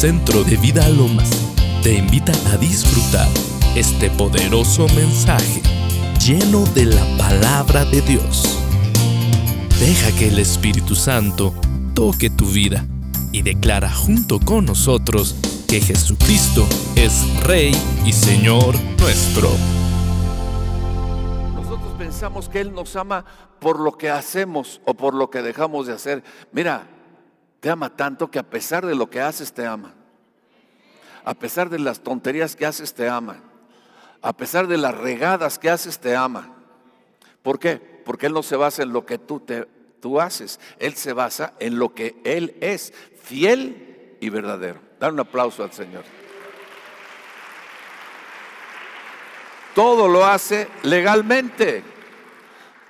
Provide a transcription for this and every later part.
Centro de Vida Lomas te invita a disfrutar este poderoso mensaje lleno de la palabra de Dios. Deja que el Espíritu Santo toque tu vida y declara junto con nosotros que Jesucristo es Rey y Señor nuestro. Nosotros pensamos que Él nos ama por lo que hacemos o por lo que dejamos de hacer. Mira, te ama tanto que a pesar de lo que haces, te ama. A pesar de las tonterías que haces, te ama. A pesar de las regadas que haces, te ama. ¿Por qué? Porque Él no se basa en lo que tú, te, tú haces. Él se basa en lo que Él es, fiel y verdadero. Dar un aplauso al Señor. Todo lo hace legalmente.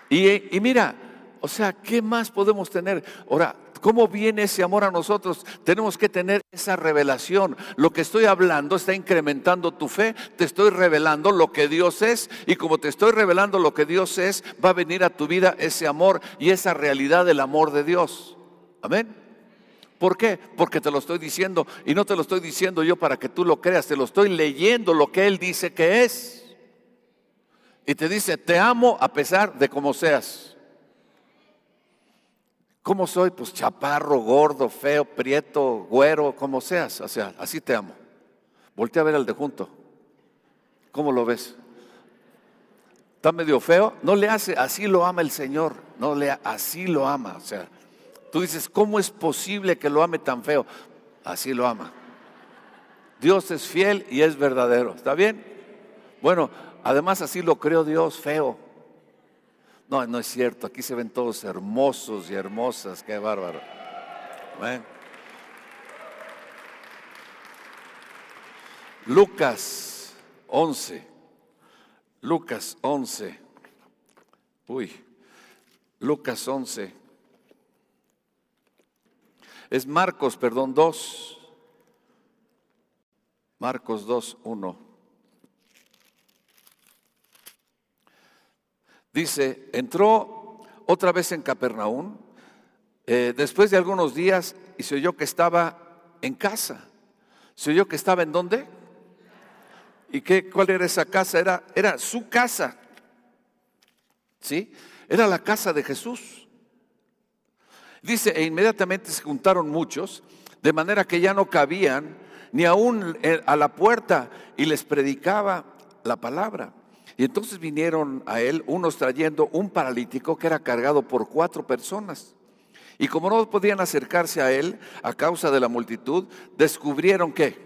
Y, y mira, o sea, ¿qué más podemos tener? Ahora, ¿Cómo viene ese amor a nosotros? Tenemos que tener esa revelación. Lo que estoy hablando está incrementando tu fe. Te estoy revelando lo que Dios es. Y como te estoy revelando lo que Dios es, va a venir a tu vida ese amor y esa realidad del amor de Dios. Amén. ¿Por qué? Porque te lo estoy diciendo. Y no te lo estoy diciendo yo para que tú lo creas. Te lo estoy leyendo lo que Él dice que es. Y te dice, te amo a pesar de cómo seas. ¿Cómo soy? Pues chaparro, gordo, feo, prieto, güero, como seas. O sea, así te amo. Voltea a ver al de junto. ¿Cómo lo ves? ¿Está medio feo? No le hace, así lo ama el Señor. No le, así lo ama. O sea, tú dices, ¿cómo es posible que lo ame tan feo? Así lo ama. Dios es fiel y es verdadero. ¿Está bien? Bueno, además así lo creó Dios, feo. No, no es cierto. Aquí se ven todos hermosos y hermosas. Qué bárbaro. Lucas 11. Lucas 11. Uy. Lucas 11. Es Marcos, perdón, 2. Marcos 2, 1. Dice, entró otra vez en Capernaum, eh, después de algunos días, y se oyó que estaba en casa. ¿Se oyó que estaba en dónde? ¿Y qué, cuál era esa casa? Era, era su casa. ¿Sí? Era la casa de Jesús. Dice, e inmediatamente se juntaron muchos, de manera que ya no cabían ni aún eh, a la puerta, y les predicaba la palabra. Y entonces vinieron a él unos trayendo un paralítico que era cargado por cuatro personas. Y como no podían acercarse a él a causa de la multitud, descubrieron que,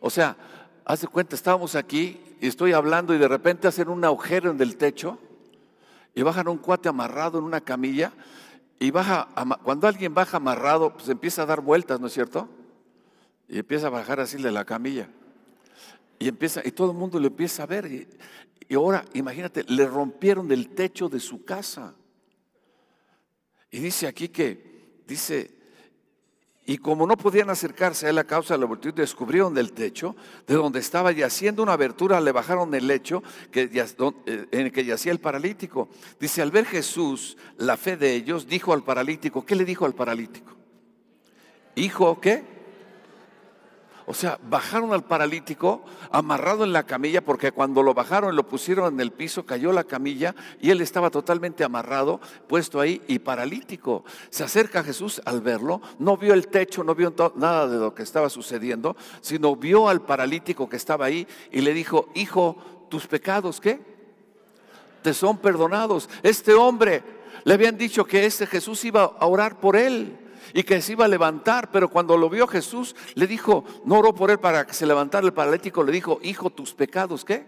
o sea, hace cuenta, estábamos aquí y estoy hablando y de repente hacen un agujero en el techo y bajan un cuate amarrado en una camilla y baja, cuando alguien baja amarrado, pues empieza a dar vueltas, ¿no es cierto? Y empieza a bajar así de la camilla. Y empieza, y todo el mundo lo empieza a ver. Y, ahora, imagínate, le rompieron el techo de su casa. Y dice aquí que, dice, y como no podían acercarse a él a causa de la multitud, descubrieron del techo, de donde estaba yaciendo una abertura, le bajaron el lecho que, eh, en el que yacía el paralítico. Dice, al ver Jesús la fe de ellos, dijo al paralítico, ¿qué le dijo al paralítico? Hijo, ¿qué? O sea, bajaron al paralítico amarrado en la camilla porque cuando lo bajaron y lo pusieron en el piso, cayó la camilla y él estaba totalmente amarrado, puesto ahí y paralítico. Se acerca a Jesús al verlo, no vio el techo, no vio nada de lo que estaba sucediendo, sino vio al paralítico que estaba ahí y le dijo, hijo, tus pecados, ¿qué? Te son perdonados. Este hombre le habían dicho que este Jesús iba a orar por él y que se iba a levantar, pero cuando lo vio Jesús, le dijo, no oró por él para que se levantara el paralítico, le dijo, hijo, tus pecados, ¿qué?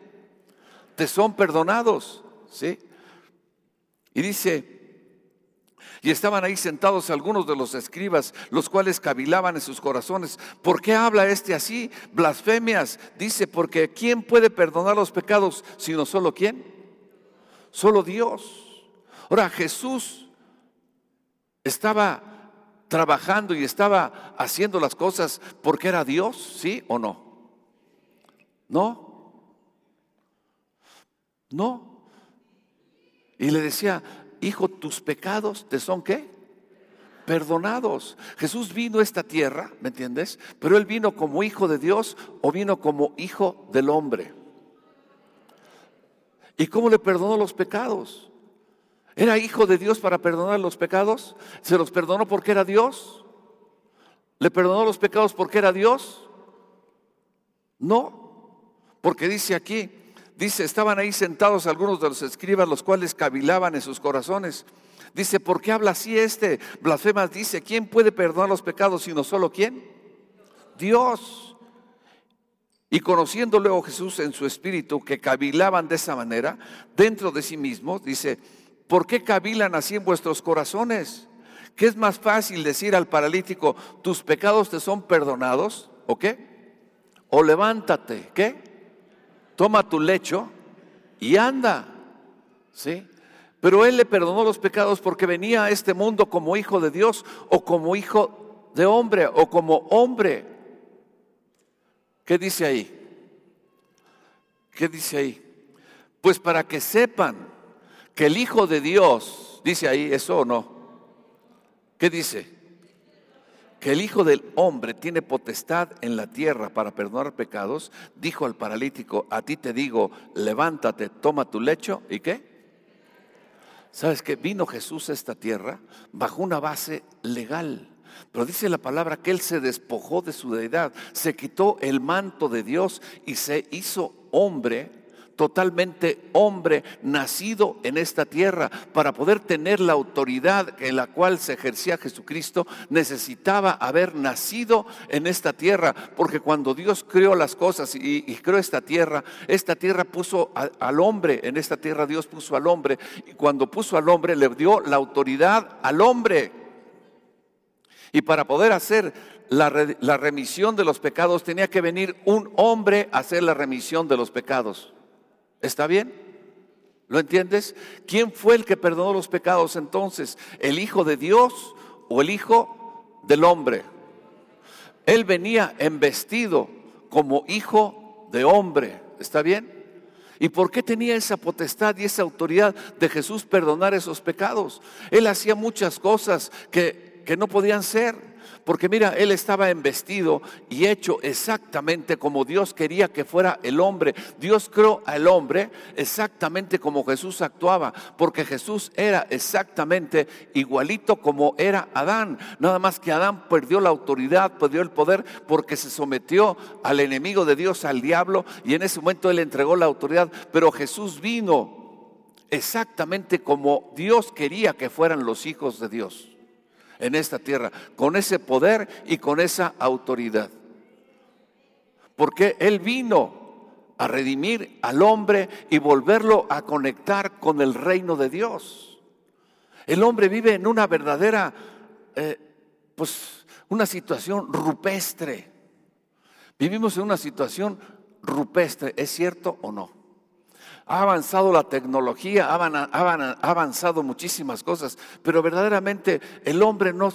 Te son perdonados, ¿sí? Y dice, y estaban ahí sentados algunos de los escribas, los cuales cavilaban en sus corazones. ¿Por qué habla este así? Blasfemias. Dice, porque ¿quién puede perdonar los pecados sino solo quién? Solo Dios. Ahora Jesús estaba trabajando y estaba haciendo las cosas porque era Dios, ¿sí o no? ¿No? ¿No? Y le decía, hijo, tus pecados te son qué? perdonados. Jesús vino a esta tierra, ¿me entiendes? Pero Él vino como hijo de Dios o vino como hijo del hombre. ¿Y cómo le perdonó los pecados? ¿Era hijo de Dios para perdonar los pecados? ¿Se los perdonó porque era Dios? ¿Le perdonó los pecados porque era Dios? No, porque dice aquí, dice, estaban ahí sentados algunos de los escribas, los cuales cavilaban en sus corazones. Dice, ¿por qué habla así este? Blasfemas dice, ¿quién puede perdonar los pecados sino solo quién? Dios. Y conociendo luego Jesús en su espíritu que cavilaban de esa manera, dentro de sí mismos, dice, ¿por qué cavilan así en vuestros corazones? ¿Qué es más fácil decir al paralítico, tus pecados te son perdonados? ¿O qué? O levántate, ¿qué? Toma tu lecho y anda. ¿Sí? Pero él le perdonó los pecados porque venía a este mundo como hijo de Dios o como hijo de hombre o como hombre. ¿Qué dice ahí? ¿Qué dice ahí? Pues para que sepan que el Hijo de Dios, dice ahí eso o no, ¿qué dice? Que el Hijo del Hombre tiene potestad en la tierra para perdonar pecados, dijo al paralítico, a ti te digo, levántate, toma tu lecho y qué? ¿Sabes que vino Jesús a esta tierra bajo una base legal? Pero dice la palabra que Él se despojó de su deidad, se quitó el manto de Dios y se hizo hombre totalmente hombre, nacido en esta tierra. Para poder tener la autoridad en la cual se ejercía Jesucristo, necesitaba haber nacido en esta tierra. Porque cuando Dios creó las cosas y, creó esta tierra, esta tierra puso al hombre, en esta tierra Dios puso al hombre. Y cuando puso al hombre, le dio la autoridad al hombre. Y para poder hacer la, remisión de los pecados tenía que venir un hombre a hacer la remisión de los pecados. ¿Está bien? ¿Lo entiendes? ¿Quién fue el que perdonó los pecados entonces? ¿El Hijo de Dios o el Hijo del hombre? Él venía embestido como hijo de hombre. ¿Está bien? ¿Y por qué tenía esa potestad y esa autoridad de Jesús perdonar esos pecados? Él hacía muchas cosas que, que no podían ser. Porque mira, él estaba embestido y hecho exactamente como Dios quería que fuera el hombre. Dios creó al hombre exactamente como Jesús actuaba, porque Jesús era exactamente igualito como era Adán. Nada más que Adán perdió la autoridad, perdió el poder porque se sometió al enemigo de Dios, al diablo, y en ese momento él entregó la autoridad. Pero Jesús vino exactamente como Dios quería que fueran los hijos de Dios en esta tierra, con ese poder y con esa autoridad. Porque Él vino a redimir al hombre y volverlo a conectar con el reino de Dios. El hombre vive en una verdadera, eh, pues, una situación rupestre. Vivimos en una situación rupestre, ¿es cierto o no? Ha avanzado la tecnología, ha avanzado muchísimas cosas, pero verdaderamente el hombre no...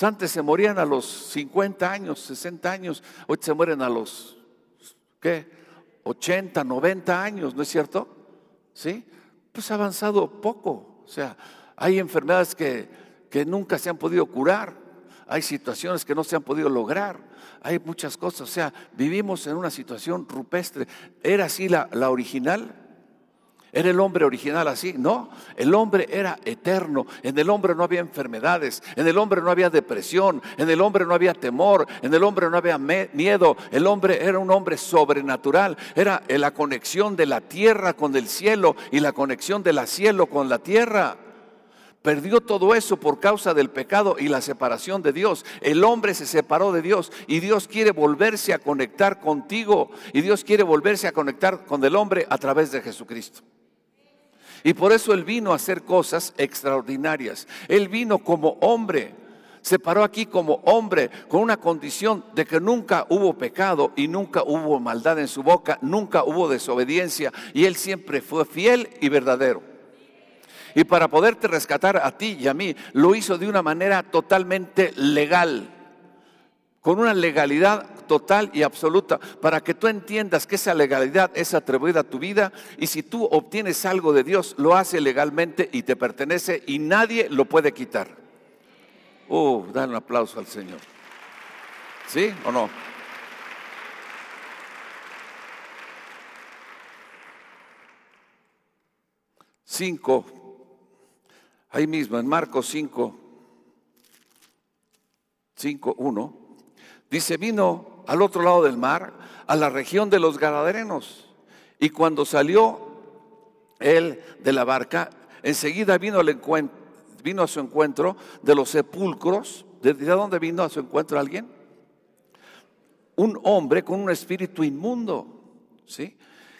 Antes se morían a los 50 años, 60 años, hoy se mueren a los, ¿qué? 80, 90 años, ¿no es cierto? ¿Sí? Pues ha avanzado poco, o sea, hay enfermedades que, que nunca se han podido curar, hay situaciones que no se han podido lograr, hay muchas cosas, o sea, vivimos en una situación rupestre. ¿Era así la, la original? ¿Era el hombre original así? No, el hombre era eterno. En el hombre no había enfermedades, en el hombre no había depresión, en el hombre no había temor, en el hombre no había miedo. El hombre era un hombre sobrenatural. Era la conexión de la tierra con el cielo y la conexión del cielo con la tierra. Perdió todo eso por causa del pecado y la separación de Dios. El hombre se separó de Dios y Dios quiere volverse a conectar contigo y Dios quiere volverse a conectar con el hombre a través de Jesucristo. Y por eso Él vino a hacer cosas extraordinarias. Él vino como hombre, se paró aquí como hombre con una condición de que nunca hubo pecado y nunca hubo maldad en su boca, nunca hubo desobediencia y Él siempre fue fiel y verdadero. Y para poderte rescatar a ti y a mí, lo hizo de una manera totalmente legal, con una legalidad total y absoluta, para que tú entiendas que esa legalidad es atribuida a tu vida y si tú obtienes algo de Dios, lo hace legalmente y te pertenece y nadie lo puede quitar. Uh, dan un aplauso al Señor. ¿Sí o no? Cinco, ahí mismo en Marcos 5, 5, 1, dice, vino al otro lado del mar, a la región de los Gadarenos, y cuando salió él de la barca, enseguida vino, al vino a su encuentro de los sepulcros. ¿De dónde vino a su encuentro alguien? Un hombre con un espíritu inmundo, ¿sí?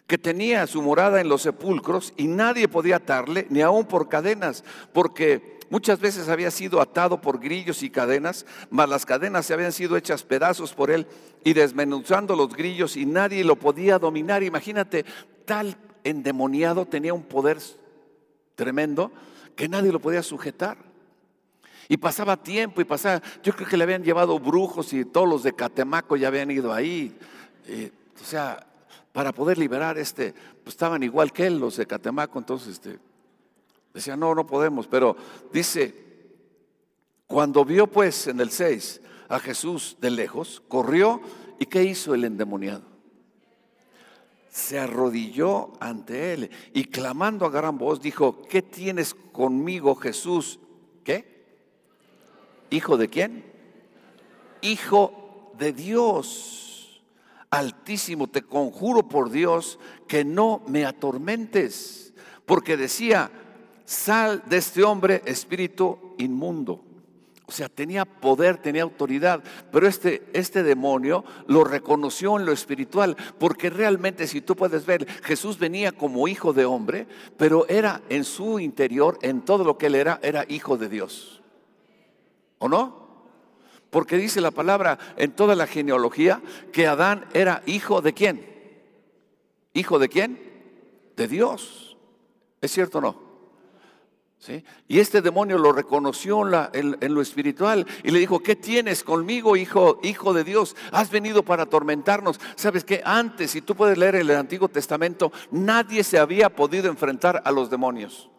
Que tenía su morada en los sepulcros y nadie podía atarle, ni aún por cadenas, porque muchas veces había sido atado por grillos y cadenas, mas las cadenas se habían sido hechas pedazos por él y desmenuzando los grillos y nadie lo podía dominar. Imagínate, tal endemoniado tenía un poder tremendo que nadie lo podía sujetar. Y pasaba tiempo y pasaba, yo creo que le habían llevado brujos y todos los de Catemaco ya habían ido ahí. Eh, o sea, para poder liberar este, pues estaban igual que él, los de Catemaco, entonces este, decía, no, no podemos, pero dice, cuando vio pues en el 6 a Jesús de lejos, corrió y ¿qué hizo el endemoniado? Se arrodilló ante él y clamando a gran voz dijo, ¿qué tienes conmigo Jesús? ¿Qué? ¿Hijo de quién? Hijo de Dios. Altísimo, te conjuro por Dios que no me atormentes, porque decía, sal de este hombre espíritu inmundo. O sea, tenía poder, tenía autoridad, pero este, este demonio lo reconoció en lo espiritual, porque realmente si tú puedes ver, Jesús venía como hijo de hombre, pero era en su interior, en todo lo que él era, era hijo de Dios. ¿O no? Porque dice la palabra en toda la genealogía que Adán era hijo de quién? ¿Hijo de quién? De Dios. ¿Es cierto o no? ¿Sí? Y este demonio lo reconoció en, en, lo espiritual y le dijo, ¿qué tienes conmigo, hijo, hijo de Dios? Has venido para atormentarnos. Sabes que antes, si tú puedes leer el Antiguo Testamento, nadie se había podido enfrentar a los demonios.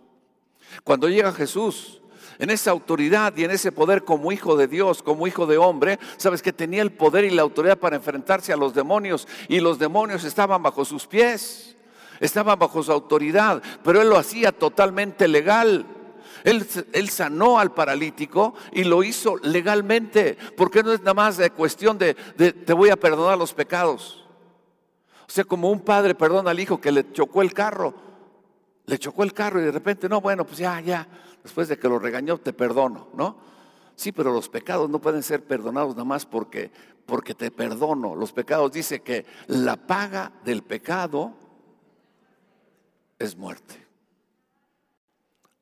Cuando llega Jesús, en esa autoridad y en ese poder como hijo de Dios, como hijo de hombre, sabes que tenía el poder y la autoridad para enfrentarse a los demonios y los demonios estaban bajo sus pies, estaban bajo su autoridad, pero él lo hacía totalmente legal. Él, él, sanó al paralítico y lo hizo legalmente, porque no es nada más de cuestión de, de te voy a perdonar los pecados. O sea, como un padre perdona al hijo que le chocó el carro, le chocó el carro y de repente, no, bueno, pues ya, ya, después de que lo regañó, te perdono, ¿no? Sí, pero los pecados no pueden ser perdonados nada más porque, porque te perdono. Los pecados dice que la paga del pecado es muerte.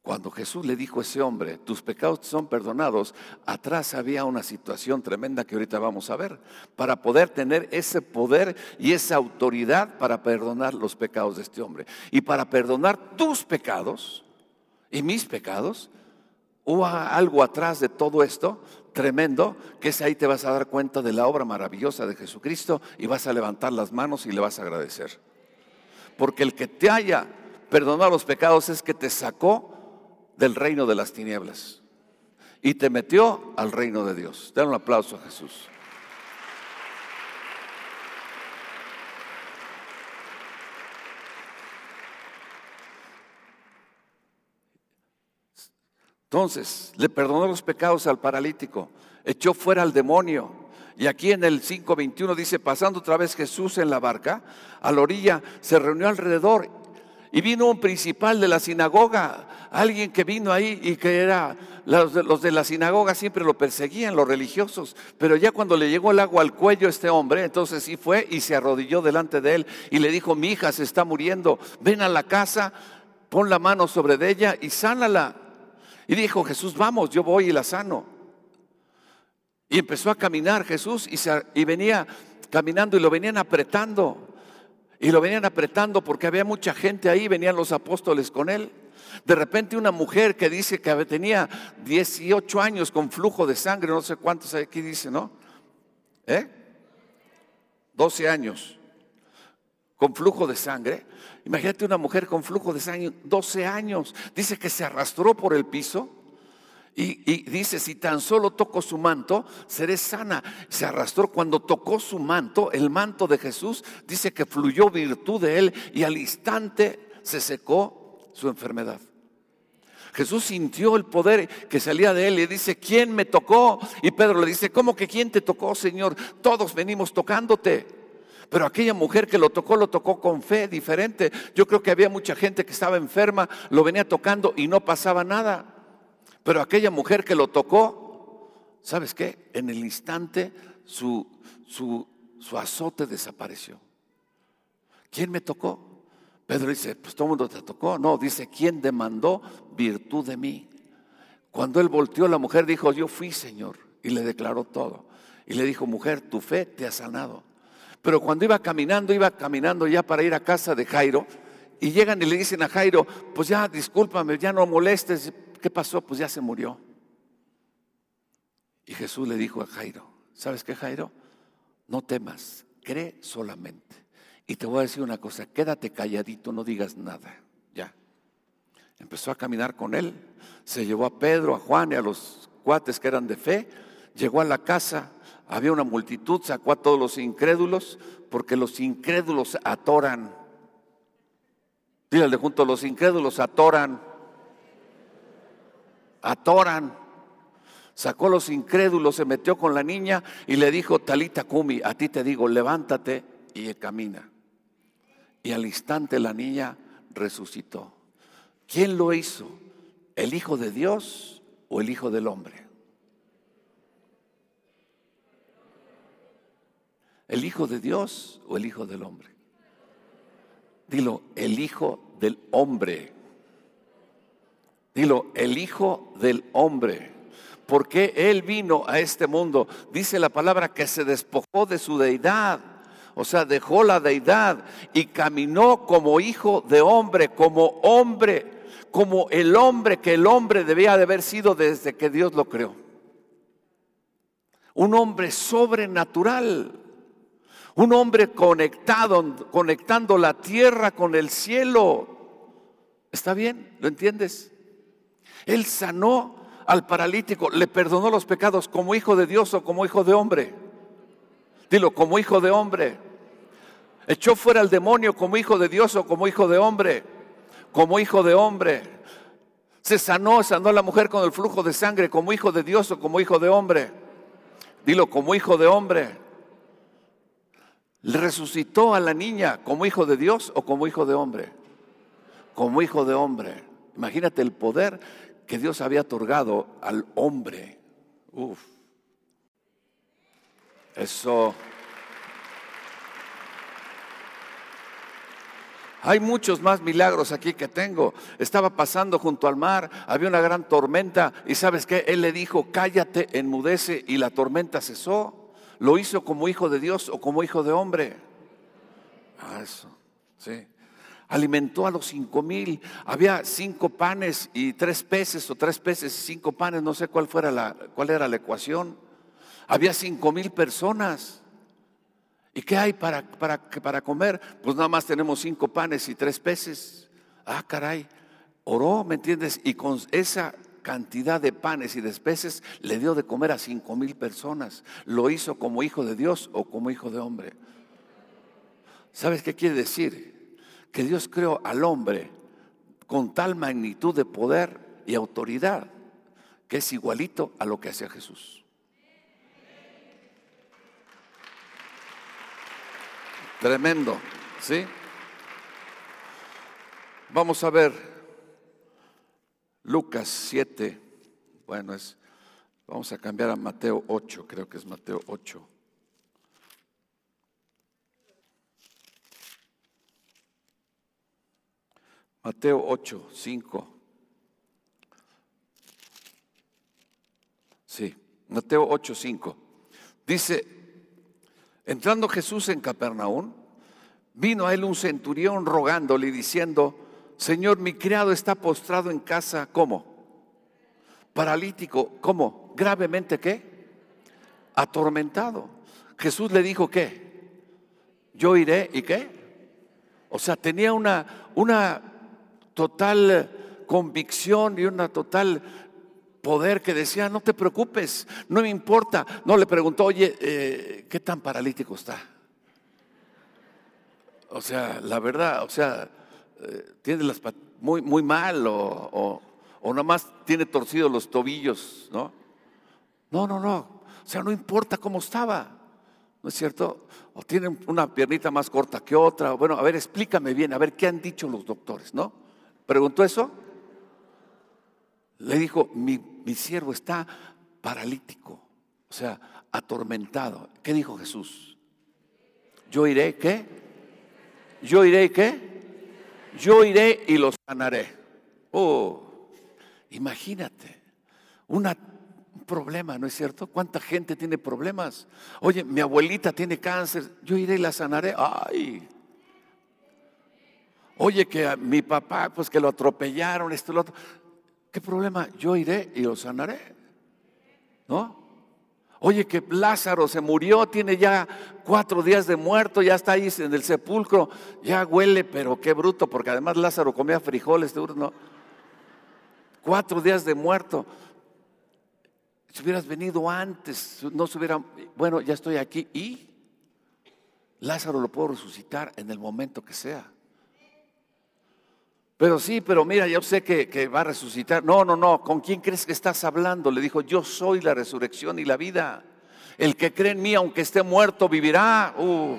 Cuando Jesús le dijo a ese hombre, tus pecados son perdonados, atrás había una situación tremenda que ahorita vamos a ver, para poder tener ese poder y esa autoridad para perdonar los pecados de este hombre. Y para perdonar tus pecados, y mis pecados, hubo algo atrás de todo esto tremendo, que es ahí te vas a dar cuenta de la obra maravillosa de Jesucristo y vas a levantar las manos y le vas a agradecer. Porque el que te haya perdonado los pecados es que te sacó del reino de las tinieblas y te metió al reino de Dios. Den un aplauso a Jesús. Entonces, le perdonó los pecados al paralítico, echó fuera al demonio. Y aquí en el 5.21 dice, pasando otra vez Jesús en la barca, a la orilla se reunió alrededor y vino un principal de la sinagoga, alguien que vino ahí y que era, los de, los de, la sinagoga siempre lo perseguían, los religiosos, pero ya cuando le llegó el agua al cuello a este hombre, entonces sí fue y se arrodilló delante de él y le dijo, mi hija se está muriendo, ven a la casa, pon la mano sobre ella y sánala. Y dijo, Jesús, vamos, yo voy y la sano. Y empezó a caminar Jesús y, y venía caminando y lo venían apretando. Y lo venían apretando porque había mucha gente ahí, venían los apóstoles con él. De repente una mujer que dice que tenía 18 años con flujo de sangre, no sé cuántos aquí dice, ¿no? ¿Eh? 12 años con flujo de sangre. Imagínate una mujer con flujo de sangre, 12 años. Dice que se arrastró por el piso Y, dice, si tan solo toco su manto, seré sana. Se arrastró cuando tocó su manto, el manto de Jesús, dice que fluyó virtud de él y al instante se secó su enfermedad. Jesús sintió el poder que salía de él y dice, ¿quién me tocó? Y Pedro le dice, ¿cómo que quién te tocó, Señor? Todos venimos tocándote. Pero aquella mujer que lo tocó, lo tocó con fe diferente. Yo creo que había mucha gente que estaba enferma, lo venía tocando y no pasaba nada. Pero aquella mujer que lo tocó, ¿sabes qué? En el instante su, su, su azote desapareció. ¿Quién me tocó? Pedro dice, pues todo el mundo te tocó. No, dice, ¿quién demandó virtud de mí? Cuando él volteó, la mujer dijo, yo fui Señor. Y le declaró todo. Y le dijo, mujer, tu fe te ha sanado. Pero cuando iba caminando, iba caminando ya para ir a casa de Jairo. Y llegan y le dicen a Jairo, pues ya, discúlpame, ya no molestes, ¿qué pasó? Pues ya se murió. Y Jesús le dijo a Jairo, ¿sabes qué Jairo? No temas, cree solamente. Y te voy a decir una cosa, quédate calladito, no digas nada. Ya. Empezó a caminar con él, se llevó a Pedro, a Juan y a los cuates que eran de fe, llegó a la casa, había una multitud, sacó a todos los incrédulos, porque los incrédulos atoran. Dígale junto, los incrédulos atoran atoran. Sacó a los incrédulos, se metió con la niña y le dijo, Talita Kumi, a ti te digo, levántate y camina. Y al instante la niña resucitó. ¿Quién lo hizo? ¿El Hijo de Dios o el Hijo del Hombre? ¿El Hijo de Dios o el Hijo del Hombre? Dilo, el Hijo del Hombre. Dilo, el Hijo del Hombre. Porque Él vino a este mundo. Dice la palabra que se despojó de su deidad. O sea, dejó la deidad y caminó como hijo de hombre, como hombre, como el hombre que el hombre debía de haber sido desde que Dios lo creó. Un hombre sobrenatural. Un hombre conectado, conectando la tierra con el cielo. ¿Está bien? ¿Lo entiendes? Él sanó al paralítico, le perdonó los pecados como hijo de Dios o como hijo de hombre. Dilo, como hijo de hombre. Echó fuera al demonio como hijo de Dios o como hijo de hombre. Como hijo de hombre. Se sanó, sanó a la mujer con el flujo de sangre como hijo de Dios o como hijo de hombre. Dilo, como hijo de hombre. Le resucitó a la niña como hijo de Dios o como hijo de hombre. Como hijo de hombre. Imagínate el poder que Dios había otorgado al hombre. Uf. Eso. Hay muchos más milagros aquí que tengo. Estaba pasando junto al mar, había una gran tormenta y sabes qué, él le dijo, cállate, enmudece y la tormenta cesó. Lo hizo como hijo de Dios o como hijo de hombre. Ah, eso, sí alimentó a los cinco mil. Había cinco panes y tres peces, o tres peces y cinco panes, no sé cuál, fuera la, cuál era la ecuación. Había cinco mil personas. ¿Y qué hay para, para, para comer? Pues nada más tenemos cinco panes y tres peces. Ah, caray. Oró, ¿me entiendes? Y con esa cantidad de panes y de peces le dio de comer a cinco mil personas. Lo hizo como hijo de Dios o como hijo de hombre. ¿Sabes qué quiere decir? que Dios creó al hombre con tal magnitud de poder y autoridad que es igualito a lo que hacía Jesús. Tremendo, ¿sí? Vamos a ver Lucas 7. Bueno, es vamos a cambiar a Mateo 8, creo que es Mateo 8. Mateo 8, 5. Sí, Mateo 8, 5. Dice, entrando Jesús en Capernaum, vino a él un centurión rogándole y diciendo, Señor, mi criado está postrado en casa, ¿cómo? Paralítico, ¿cómo? Gravemente, ¿qué? Atormentado. Jesús le dijo, ¿qué? Yo iré y qué? O sea, tenía una, una total convicción y una total poder que decía, no te preocupes, no me importa. No le preguntó, oye, eh, ¿qué tan paralítico está? O sea, la verdad, o sea, tiene las muy, muy mal o, o, nada más tiene torcidos los tobillos, ¿no? No, no, no. O sea, no importa cómo estaba, ¿no es cierto? O tiene una piernita más corta que otra. Bueno, a ver, explícame bien, a ver qué han dicho los doctores, ¿no? ¿Preguntó eso? Le dijo, mi, mi siervo está paralítico, o sea, atormentado. ¿Qué dijo Jesús? Yo iré, ¿qué? Yo iré, ¿qué? Yo iré y lo sanaré. Oh, imagínate, un problema, ¿no es cierto? ¿Cuánta gente tiene problemas? Oye, mi abuelita tiene cáncer, yo iré y la sanaré. Ay, Oye, que a mi papá, pues que lo atropellaron, esto y lo otro. ¿Qué problema? Yo iré y lo sanaré. ¿No? Oye, que Lázaro se murió, tiene ya cuatro días de muerto, ya está ahí en el sepulcro, ya huele, pero qué bruto, porque además Lázaro comía frijoles, ¿no? Cuatro días de muerto. Si hubieras venido antes, no se hubiera, bueno, ya estoy aquí y Lázaro lo puedo resucitar en el momento que sea. Pero sí, pero mira, yo sé que, va a resucitar. No, no, no, ¿con quién crees que estás hablando? Le dijo, yo soy la resurrección y la vida. El que cree en mí, aunque esté muerto, vivirá. Uh.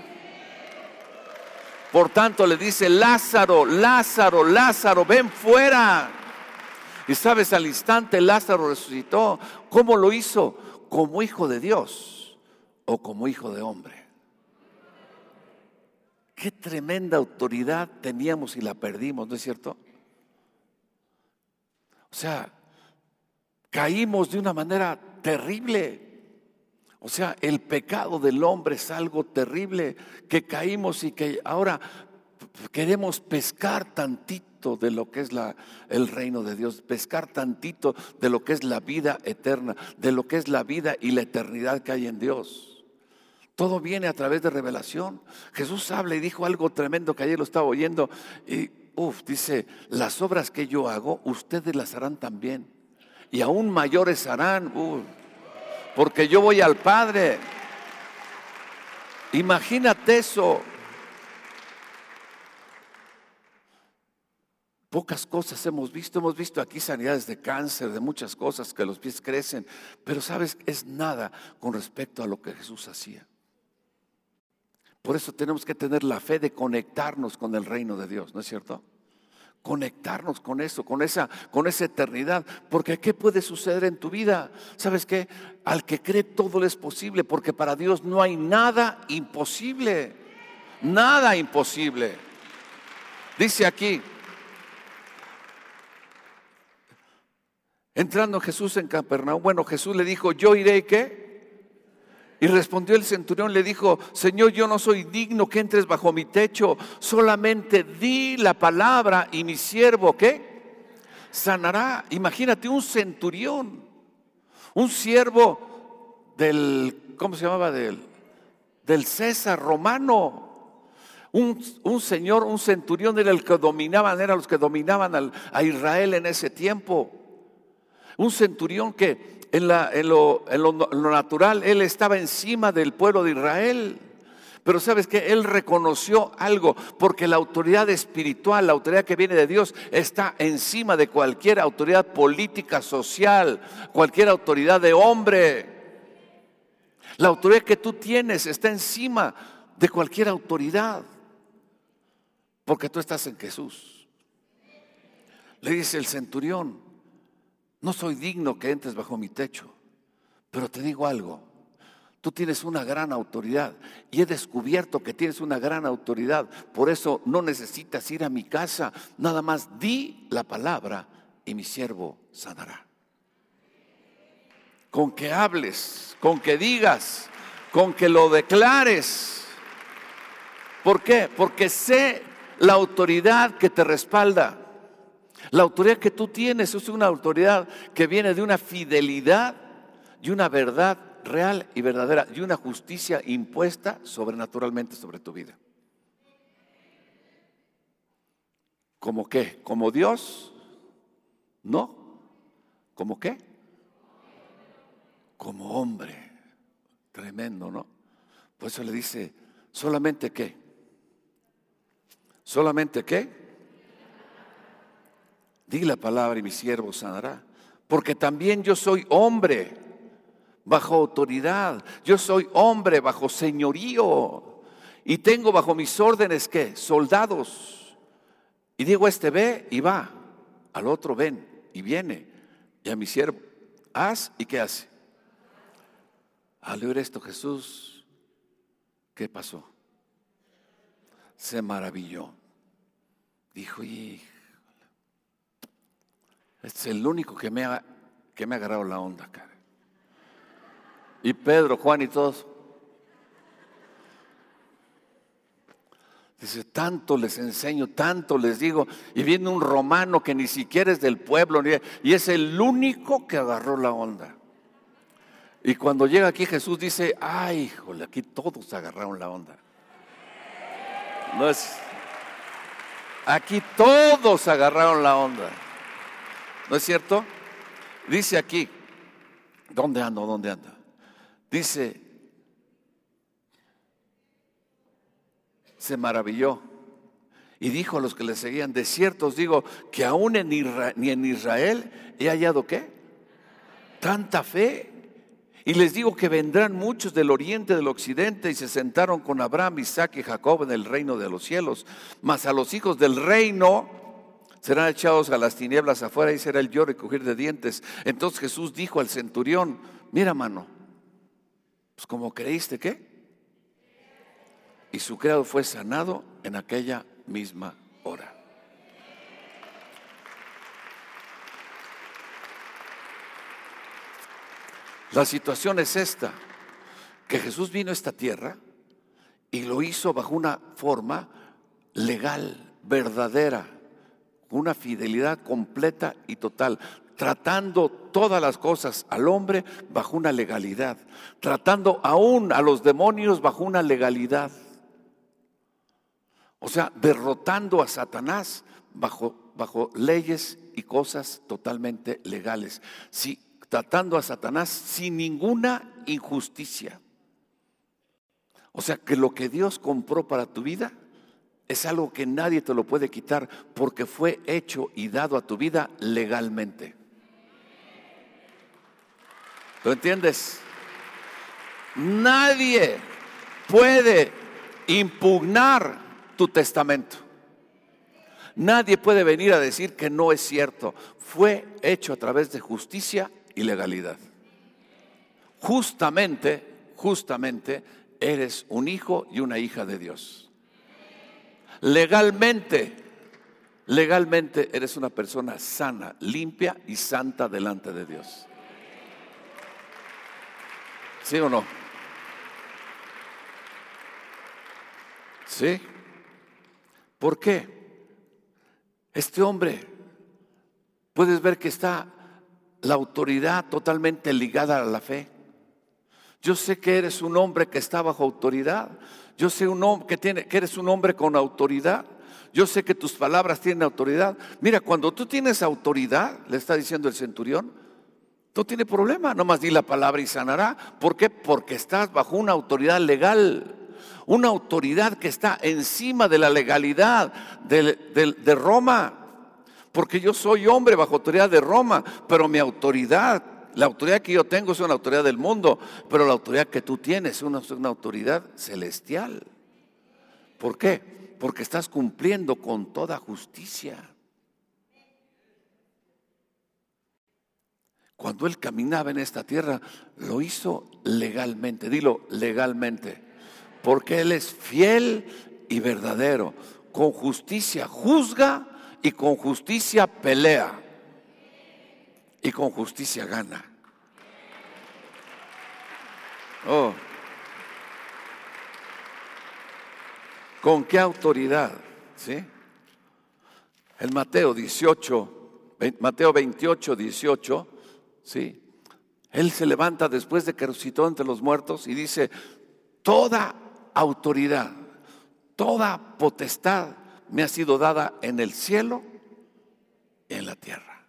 Por tanto, le dice, Lázaro, Lázaro, Lázaro, ven fuera. Y sabes, al instante Lázaro resucitó. ¿Cómo lo hizo? ¿Como hijo de Dios o como hijo de hombre? Qué tremenda autoridad teníamos y la perdimos, ¿no es cierto? O sea, caímos de una manera terrible. O sea, el pecado del hombre es algo terrible, que caímos y que ahora queremos pescar tantito de lo que es el reino de Dios, pescar tantito de lo que es la vida eterna, de lo que es la vida y la eternidad que hay en Dios. Todo viene a través de revelación. Jesús habla y dijo algo tremendo que ayer lo estaba oyendo. Y, uff, dice, las obras que yo hago, ustedes las harán también. Y aún mayores harán, porque yo voy al Padre. Imagínate eso. Pocas cosas hemos visto, hemos visto aquí sanidades de cáncer, de muchas cosas, que los pies crecen, pero sabes, es nada con respecto a lo que Jesús hacía. Por eso tenemos que tener la fe de conectarnos con el reino de Dios, ¿no es cierto? Conectarnos con eso, con esa, con esa eternidad. Porque ¿qué puede suceder en tu vida? ¿Sabes qué? Al que cree todo es posible, porque para Dios no hay nada imposible. Nada imposible. Dice aquí, entrando Jesús en Capernaum, bueno, Jesús le dijo, yo iré, ¿qué? Y respondió el centurión, le dijo, Señor, yo no soy digno que entres bajo mi techo, solamente di la palabra y mi siervo, ¿qué? Sanará. Imagínate un centurión, un siervo del, ¿cómo se llamaba? Del, del César romano. Un, un, señor, un centurión era el que dominaban, eran los que dominaban a Israel en ese tiempo. Un centurión que en, lo, natural, él estaba encima del pueblo de Israel. Pero sabes que él reconoció algo, porque la autoridad espiritual, la autoridad que viene de Dios, está encima de cualquier autoridad política, social, cualquier autoridad de hombre. La autoridad que tú tienes está encima de cualquier autoridad, porque tú estás en Jesús. Le dice el centurión, no soy digno que entres bajo mi techo, pero te digo algo, tú tienes una gran autoridad y he descubierto que tienes una gran autoridad, por eso no necesitas ir a mi casa, nada más di la palabra y mi siervo sanará. Con que hables, con que digas, con que lo declares. ¿Por qué? Porque sé la autoridad que te respalda. La autoridad que tú tienes es una autoridad que viene de una fidelidad y una verdad real y verdadera y una justicia impuesta sobrenaturalmente sobre tu vida. ¿Cómo qué? ¿Como Dios? No. ¿Cómo qué? como hombre. Tremendo, ¿no? Por eso le dice, solamente qué. ¿Solamente qué? Di la palabra y mi siervo sanará. Porque también yo soy hombre bajo autoridad. Yo soy hombre bajo señorío. Y tengo bajo mis órdenes qué? Soldados. Y digo este ve y va. Al otro ven y viene. Y a mi siervo, haz y qué hace. Al oír esto Jesús, ¿qué pasó? Se maravilló. Dijo, y este es el único que me ha, que me ha agarrado la onda, cara. Y Pedro, Juan y todos. Dice, tanto les enseño, tanto les digo. Y viene un romano que ni siquiera es del pueblo, y es el único que agarró la onda. Y cuando llega aquí Jesús dice, ay, híjole, aquí todos agarraron la onda. No es, aquí todos agarraron la onda. ¿No es cierto? Dice aquí, ¿dónde ando? ¿Dónde anda? Dice, se maravilló y dijo a los que le seguían, de cierto os digo que aún en ni en Israel he hallado qué? Tanta fe. Y les digo que vendrán muchos del oriente, del occidente, y se sentaron con Abraham, Isaac y Jacob en el reino de los cielos. Mas a los hijos del reino serán echados a las tinieblas afuera y será el lloro y coger de dientes. Entonces Jesús dijo al centurión, mira mano, pues como creíste, ¿qué? Y su creado fue sanado en aquella misma hora. La situación es esta, que Jesús vino a esta tierra y lo hizo bajo una forma legal, verdadera, una fidelidad completa y total, tratando todas las cosas al hombre bajo una legalidad, tratando aún a los demonios bajo una legalidad. O sea, derrotando a Satanás bajo, bajo leyes y cosas totalmente legales. Sí, tratando a Satanás sin ninguna injusticia. O sea que lo que Dios compró para tu vida es algo que nadie te lo puede quitar porque fue hecho y dado a tu vida legalmente. ¿Lo entiendes? Nadie puede impugnar tu testamento. Nadie puede venir a decir que no es cierto. Fue hecho a través de justicia y legalidad. Justamente, justamente, eres un hijo y una hija de Dios. Legalmente, legalmente eres una persona sana, limpia y santa delante de Dios. ¿Sí o no? ¿Sí? ¿Por qué? Este hombre, puedes ver que está la autoridad totalmente ligada a la fe. Yo sé que eres un hombre que está bajo autoridad. Yo sé un que, tiene, que eres un hombre con autoridad. Yo sé que tus palabras tienen autoridad. Mira, cuando tú tienes autoridad, le está diciendo el centurión, no tiene problema, nomás di la palabra y sanará. ¿Por qué? Porque estás bajo una autoridad legal, una autoridad que está encima de la legalidad de, de Roma porque yo soy hombre bajo autoridad de Roma, pero mi autoridad, la autoridad que yo tengo es una autoridad del mundo, pero la autoridad que tú tienes es una, una autoridad celestial. ¿Por qué? Porque estás cumpliendo con toda justicia. Cuando él caminaba en esta tierra, lo hizo legalmente. Dilo, legalmente. Porque él es fiel y verdadero. Con justicia juzga y con justicia pelea y con justicia gana. Oh. ¿Con qué autoridad? ¿Sí? El Mateo 18, Mateo 28, 18, ¿sí? Él se levanta después de que resucitó entre los muertos y dice, toda autoridad, toda potestad me ha sido dada en el cielo y en la tierra.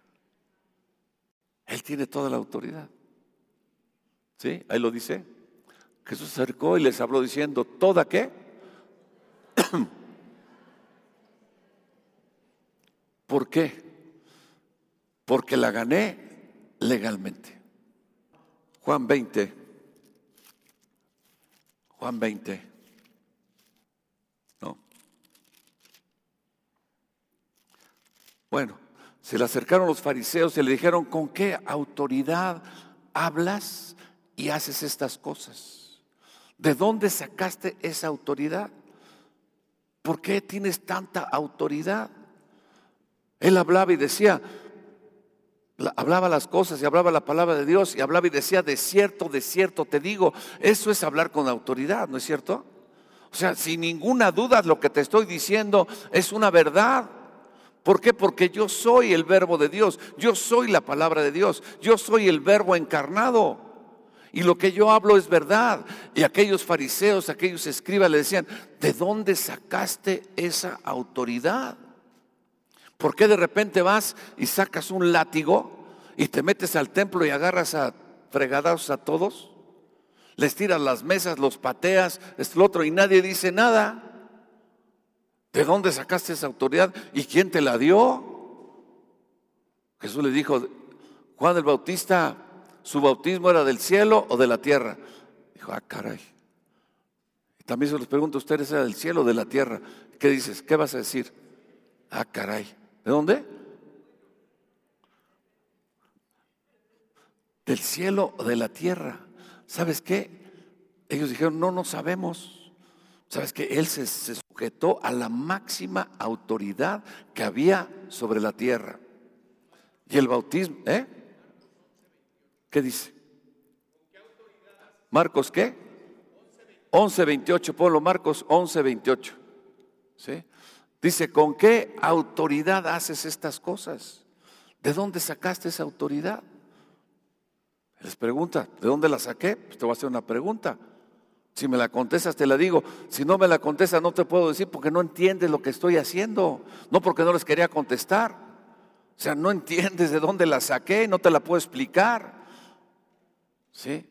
Él tiene toda la autoridad. ¿Sí? Ahí lo dice. Jesús se acercó y les habló diciendo, ¿toda qué? ¿Por qué? Porque la gané legalmente. Juan 20. Juan 20. No. Bueno, se le acercaron los fariseos y le dijeron, ¿con qué autoridad hablas y haces estas cosas? ¿De dónde sacaste esa autoridad? ¿Por qué tienes tanta autoridad? Él hablaba y decía, hablaba las cosas y hablaba la palabra de Dios y hablaba y decía, de cierto, de cierto te digo, eso es hablar con autoridad, ¿no es cierto? O sea, sin ninguna duda lo que te estoy diciendo es una verdad. ¿Por qué? Porque yo soy el verbo de Dios, yo soy la palabra de Dios, yo soy el verbo encarnado. Y lo que yo hablo es verdad. Y aquellos fariseos, aquellos escribas le decían, ¿de dónde sacaste esa autoridad? ¿Por qué de repente vas y sacas un látigo y te metes al templo y agarras a fregados a todos? Les tiras las mesas, los pateas, esto, lo otro, y nadie dice nada. ¿De dónde sacaste esa autoridad? ¿Y quién te la dio? Jesús le dijo, Juan el Bautista, ¿su bautismo era del cielo o de la tierra? Dijo, ah, caray. Y también se los pregunto, ¿ustedes era del cielo o de la tierra? ¿Qué dices? ¿Qué vas a decir? Ah, caray. ¿De dónde? Del cielo o de la tierra. ¿Sabes qué? Ellos dijeron, no, no sabemos. ¿Sabes qué? Él se, sujetó a la máxima autoridad que había sobre la tierra. Y el bautismo, ¿eh? ¿Qué dice? Marcos, ¿qué? 11.28, ponlo Marcos 11.28. ¿Sí? Dice, ¿con qué autoridad haces estas cosas? ¿De dónde sacaste esa autoridad? Les pregunta, ¿de dónde la saqué? Pues te voy a hacer una pregunta. Si me la contestas, te la digo. Si no me la contestas, no te puedo decir porque no entiendes lo que estoy haciendo. No porque no les quería contestar. O sea, no entiendes de dónde la saqué, no te la puedo explicar. ¿Sí?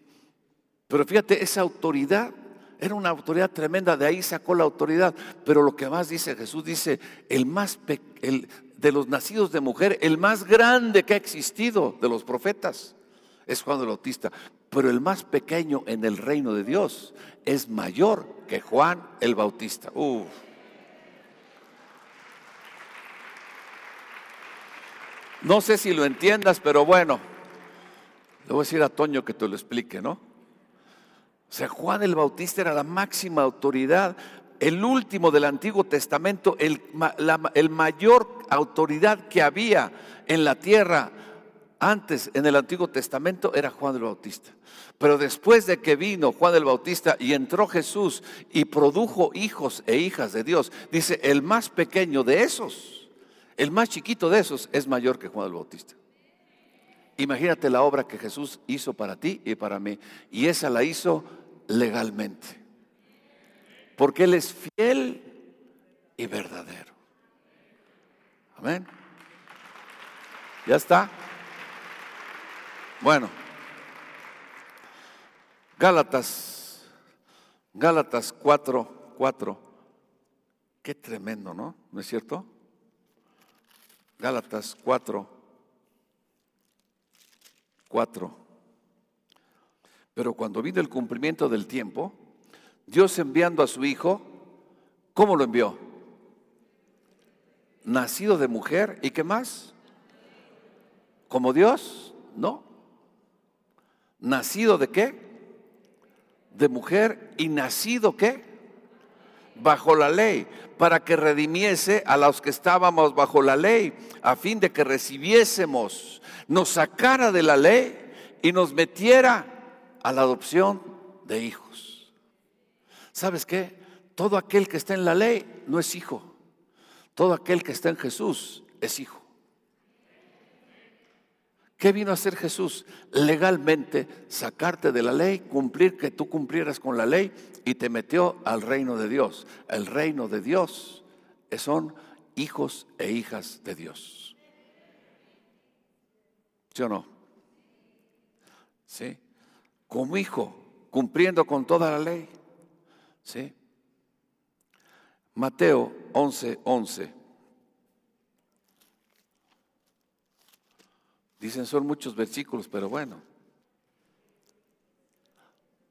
Pero fíjate, esa autoridad era una autoridad tremenda, de ahí sacó la autoridad. Pero lo que más dice Jesús, dice, el más de los nacidos de mujer, el más grande que ha existido de los profetas es Juan el Bautista. Pero el más pequeño en el reino de Dios es mayor que Juan el Bautista. No sé si lo entiendas, pero bueno, le voy a decir a Toño que te lo explique, ¿no? O sea, Juan el Bautista era la máxima autoridad, el último del Antiguo Testamento, el, mayor autoridad que había en la tierra antes en el Antiguo Testamento era Juan el Bautista. Pero después de que vino Juan el Bautista y entró Jesús y produjo hijos e hijas de Dios, dice, el más pequeño de esos, el más chiquito de esos es mayor que Juan el Bautista. Imagínate la obra que Jesús hizo para ti y para mí. Y esa la hizo legalmente. Porque Él es fiel y verdadero. Amén. ¿Ya está? Bueno. Gálatas, Gálatas 4, 4. Qué tremendo, ¿no? ¿No es cierto? Gálatas 4, 4. Pero cuando vino el cumplimiento del tiempo, Dios enviando a su Hijo, ¿cómo lo envió? Nacido de mujer, ¿y qué más? ¿Como Dios? No. ¿Nacido de qué? De mujer y nacido qué? Bajo la ley, para que redimiese a los que estábamos bajo la ley, a fin de que recibiésemos, nos sacara de la ley y nos metiera a la adopción de hijos. ¿Sabes qué? Todo aquel que está en la ley no es hijo. Todo aquel que está en Jesús es hijo. ¿Qué vino a hacer Jesús? Legalmente sacarte de la ley, cumplir que tú cumplieras con la ley y te metió al reino de Dios. El reino de Dios son hijos e hijas de Dios. ¿Sí o no? ¿Sí? como hijo, cumpliendo con toda la ley. ¿Sí? Mateo 11, 11. Dicen son muchos versículos, pero bueno.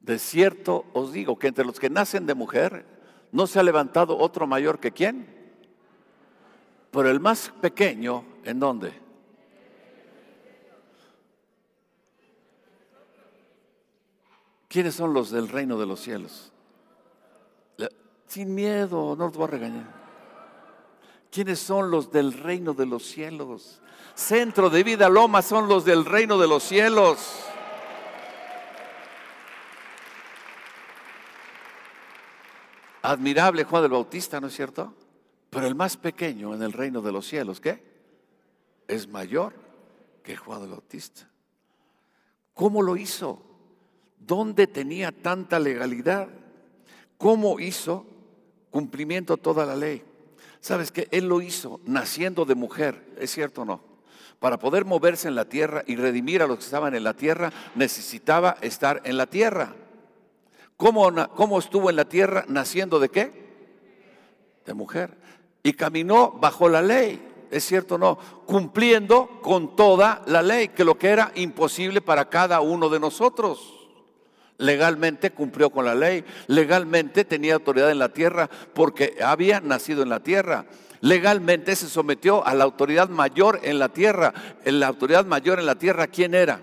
De cierto os digo que entre los que nacen de mujer no se ha levantado otro mayor que quién. Pero el más pequeño, ¿en dónde? ¿Quiénes son los del reino de los cielos? Sin miedo, no los voy a regañar. ¿Quiénes son los del reino de los cielos? Centro de vida Loma son los del reino de los cielos. Admirable Juan del Bautista, ¿no es cierto? Pero el más pequeño en el reino de los cielos, ¿qué? Es mayor que Juan del Bautista. ¿Cómo lo hizo? ¿Dónde tenía tanta legalidad? ¿Cómo hizo cumplimiento toda la ley? ¿Sabes que Él lo hizo naciendo de mujer, ¿es cierto o no? Para poder moverse en la tierra y redimir a los que estaban en la tierra, necesitaba estar en la tierra. ¿Cómo, cómo estuvo en la tierra naciendo de qué? De mujer. Y caminó bajo la ley, ¿es cierto o no? Cumpliendo con toda la ley, que lo que era imposible para cada uno de nosotros. Legalmente cumplió con la ley, legalmente tenía autoridad en la tierra porque había nacido en la tierra. Legalmente se sometió a la autoridad mayor en la tierra. La autoridad mayor en la tierra, ¿quién era?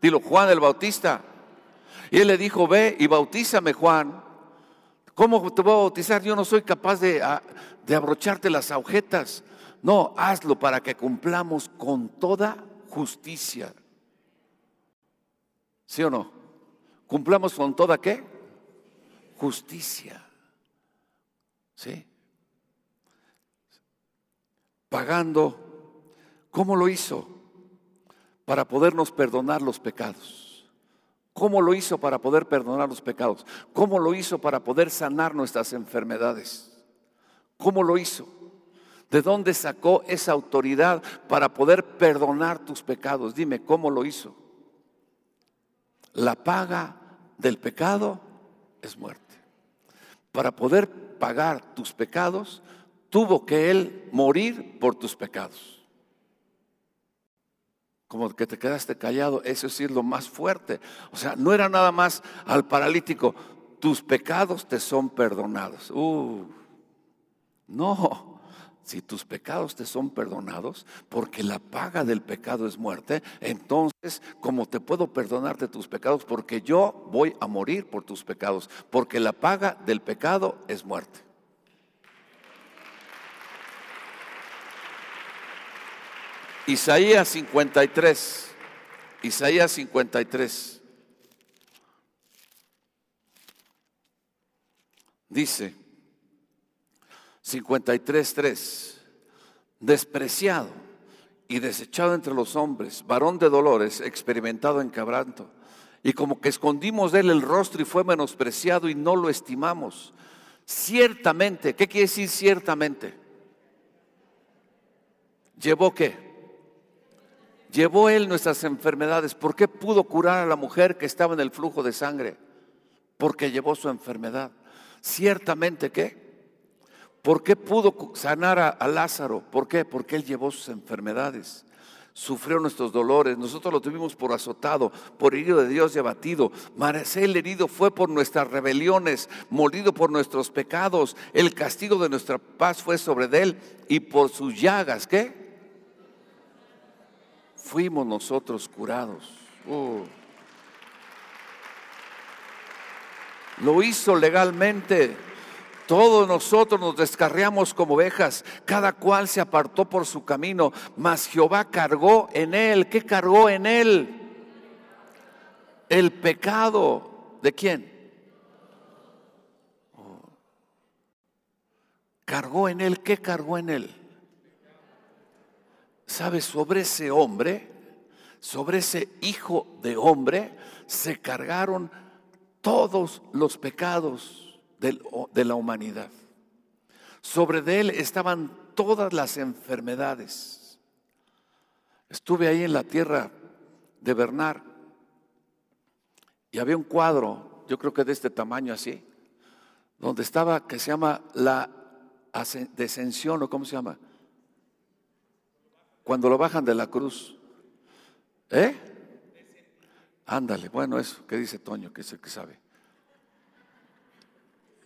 Dilo, Juan el Bautista. Y él le dijo, ve y bautízame, Juan. ¿Cómo te voy a bautizar? Yo no soy capaz de, de abrocharte las agujetas. No, hazlo para que cumplamos con toda justicia. ¿Sí o no? Cumplamos con toda qué? Justicia. ¿Sí? Pagando. ¿Cómo lo hizo? Para podernos perdonar los pecados. ¿Cómo lo hizo para poder perdonar los pecados? ¿Cómo lo hizo para poder sanar nuestras enfermedades? ¿Cómo lo hizo? ¿De dónde sacó esa autoridad para poder perdonar tus pecados? Dime, ¿cómo lo hizo? La paga del pecado es muerte. Para poder pagar tus pecados, tuvo que Él morir por tus pecados. Como que te quedaste callado, eso sí es lo más fuerte. O sea, no era nada más al paralítico, tus pecados te son perdonados. Uh, no, si tus pecados te son perdonados, porque la paga del pecado es muerte, entonces, ¿cómo te puedo perdonar de tus pecados? Porque yo voy a morir por tus pecados, porque la paga del pecado es muerte. Isaías 53, Isaías 53, dice, 53.3, despreciado y desechado entre los hombres, varón de dolores, experimentado en quebranto. Y como que escondimos de él el rostro y fue menospreciado y no lo estimamos. Ciertamente, ¿qué quiere decir ciertamente? ¿Llevó qué? Llevó él nuestras enfermedades. ¿Por qué pudo curar a la mujer que estaba en el flujo de sangre? Porque llevó su enfermedad. Ciertamente, ¿qué? ¿Por qué pudo sanar a, Lázaro? ¿Por qué? Porque Él llevó sus enfermedades sufrió nuestros dolores, nosotros lo tuvimos por azotado, por herido de Dios y abatido. el herido fue por nuestras rebeliones, molido por nuestros pecados. El castigo de nuestra paz fue sobre él y por sus llagas, ¿qué? Fuimos nosotros curados. Uh. Lo hizo legalmente. Todos nosotros nos descarriamos como ovejas, cada cual se apartó por su camino, mas Jehová cargó en él. ¿Qué cargó en él? El pecado. ¿De quién? Oh. Cargó en él. ¿Qué cargó en él? ¿Sabes? Sobre ese hombre, sobre ese hijo de hombre, se cargaron todos los pecados de la humanidad. Sobre de él estaban todas las enfermedades. Estuve ahí en la tierra de Bernard Y había un cuadro, yo creo que de este tamaño así, donde estaba, que se llama la descensión, o cómo se llama, cuando lo bajan de la cruz. ¿Eh? Ándale, bueno, eso, ¿qué dice Toño? Que es el que sabe.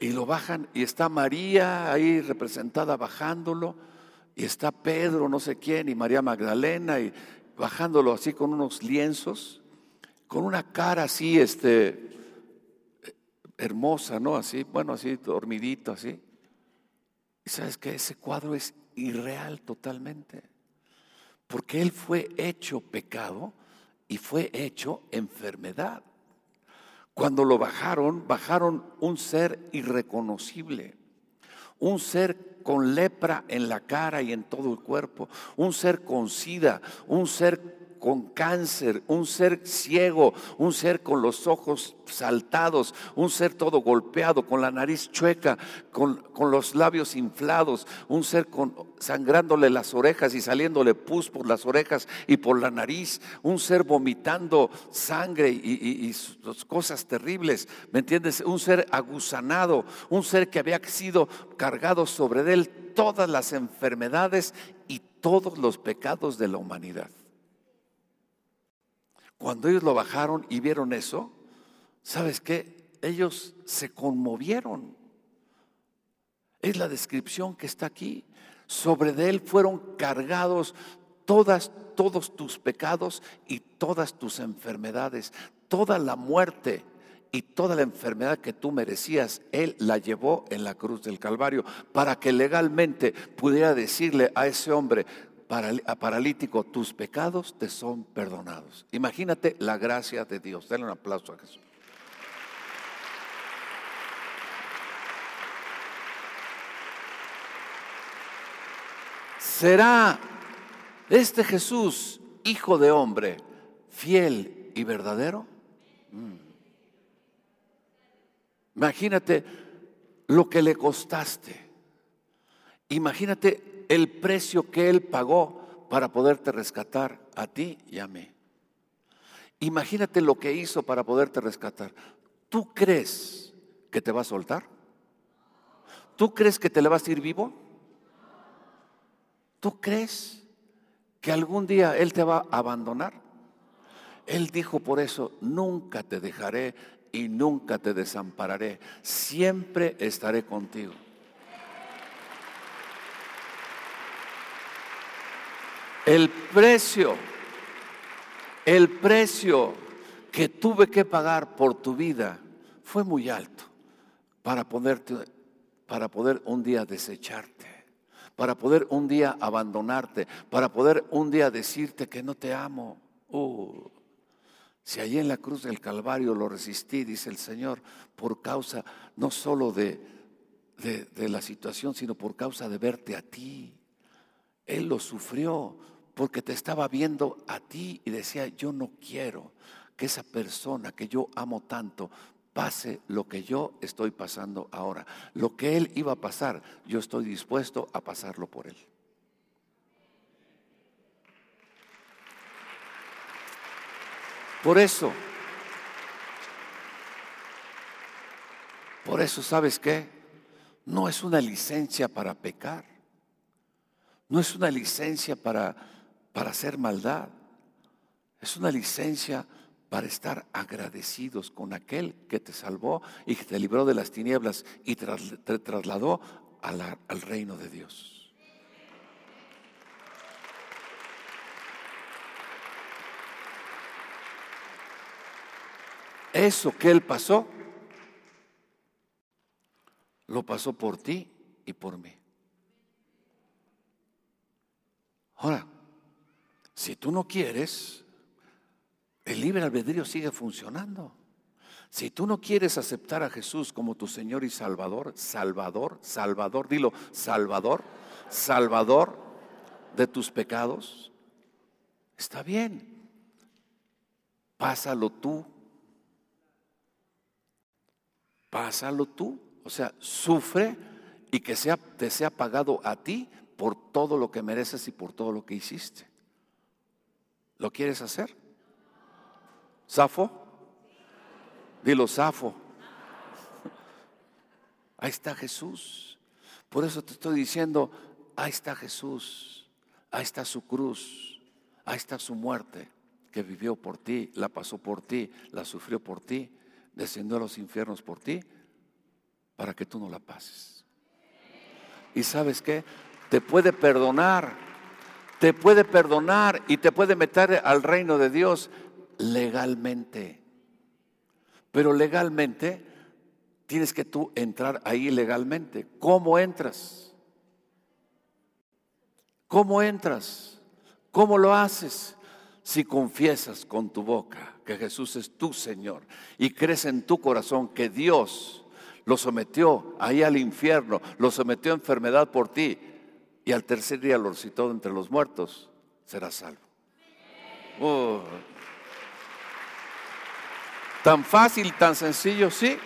Y lo bajan y está María ahí representada bajándolo y está Pedro, no sé quién, y María Magdalena y bajándolo así con unos lienzos, con una cara así, este, hermosa, ¿no? Así, bueno, así, dormidito, así. Y sabes que ese cuadro es irreal totalmente, porque Él fue hecho pecado y fue hecho enfermedad. Cuando lo bajaron, bajaron un ser irreconocible, un ser con lepra en la cara y en todo el cuerpo, un ser con sida, un ser con cáncer, un ser ciego, un ser con los ojos saltados, un ser todo golpeado, con la nariz chueca, con, los labios inflados, un ser con, sangrándole las orejas y saliéndole pus por las orejas y por la nariz, un ser vomitando sangre y, y cosas terribles, ¿me entiendes? Un ser aguzanado, un ser que había sido cargado sobre él todas las enfermedades y todos los pecados de la humanidad. Cuando ellos lo bajaron y vieron eso, ¿sabes qué? Ellos se conmovieron. Es la descripción que está aquí. Sobre de él fueron cargados todas, todos tus pecados y todas tus enfermedades. Toda la muerte y toda la enfermedad que tú merecías, Él la llevó en la cruz del Calvario para que legalmente pudiera decirle a ese hombre, paralítico, tus pecados te son perdonados. Imagínate la gracia de Dios. Dale un aplauso a Jesús. ¿Será este Jesús, hijo de hombre, fiel y verdadero? Mm. Imagínate lo que le costaste. Imagínate el precio que Él pagó para poderte rescatar a ti y a mí. Imagínate lo que hizo para poderte rescatar. ¿Tú crees que te va a soltar? ¿Tú crees que te le vas a ir vivo? ¿Tú crees que algún día Él te va a abandonar? Él dijo por eso, nunca te dejaré y nunca te desampararé, siempre estaré contigo. El precio, el precio que tuve que pagar por tu vida fue muy alto para, para poder un día desecharte, para poder un día abandonarte, para poder un día decirte que no te amo. Uh, si allí en la cruz del Calvario lo resistí, dice el Señor, por causa no solo de, de la situación, sino por causa de verte a ti. Él lo sufrió porque te estaba viendo a ti y decía, yo no quiero que esa persona que yo amo tanto pase lo que yo estoy pasando ahora. Lo que él iba a pasar, yo estoy dispuesto a pasarlo por él. Por eso, por eso, ¿sabes qué? No es una licencia para pecar. No es una licencia para para hacer maldad. Es una licencia para estar agradecidos con aquel que te salvó y que te libró de las tinieblas y te trasladó al reino de Dios. Eso que Él pasó, lo pasó por ti y por mí. Ahora, si tú no quieres, el libre albedrío sigue funcionando. Si tú no quieres aceptar a Jesús como tu Señor y Salvador, Salvador, Salvador, dilo, Salvador, Salvador de tus pecados, está bien. Pásalo tú. Pásalo tú. O sea, sufre y que sea, te sea pagado a ti por todo lo que mereces y por todo lo que hiciste. ¿Lo quieres hacer? ¿Safo? Dilo, Safo. Ahí está Jesús. Por eso te estoy diciendo, ahí está Jesús. Ahí está su cruz. Ahí está su muerte, que vivió por ti, la pasó por ti, la sufrió por ti, descendió a los infiernos por ti, para que tú no la pases. Y sabes qué? Te puede perdonar, te puede perdonar y te puede meter al reino de Dios legalmente. Pero legalmente tienes que tú entrar ahí legalmente. ¿Cómo entras? ¿Cómo entras? ¿Cómo lo haces? Si confiesas con tu boca que Jesús es tu Señor y crees en tu corazón que Dios lo sometió ahí al infierno, lo sometió a enfermedad por ti y al tercer día lo recitó entre los muertos, serás salvo. Oh. Tan fácil, tan sencillo, sí.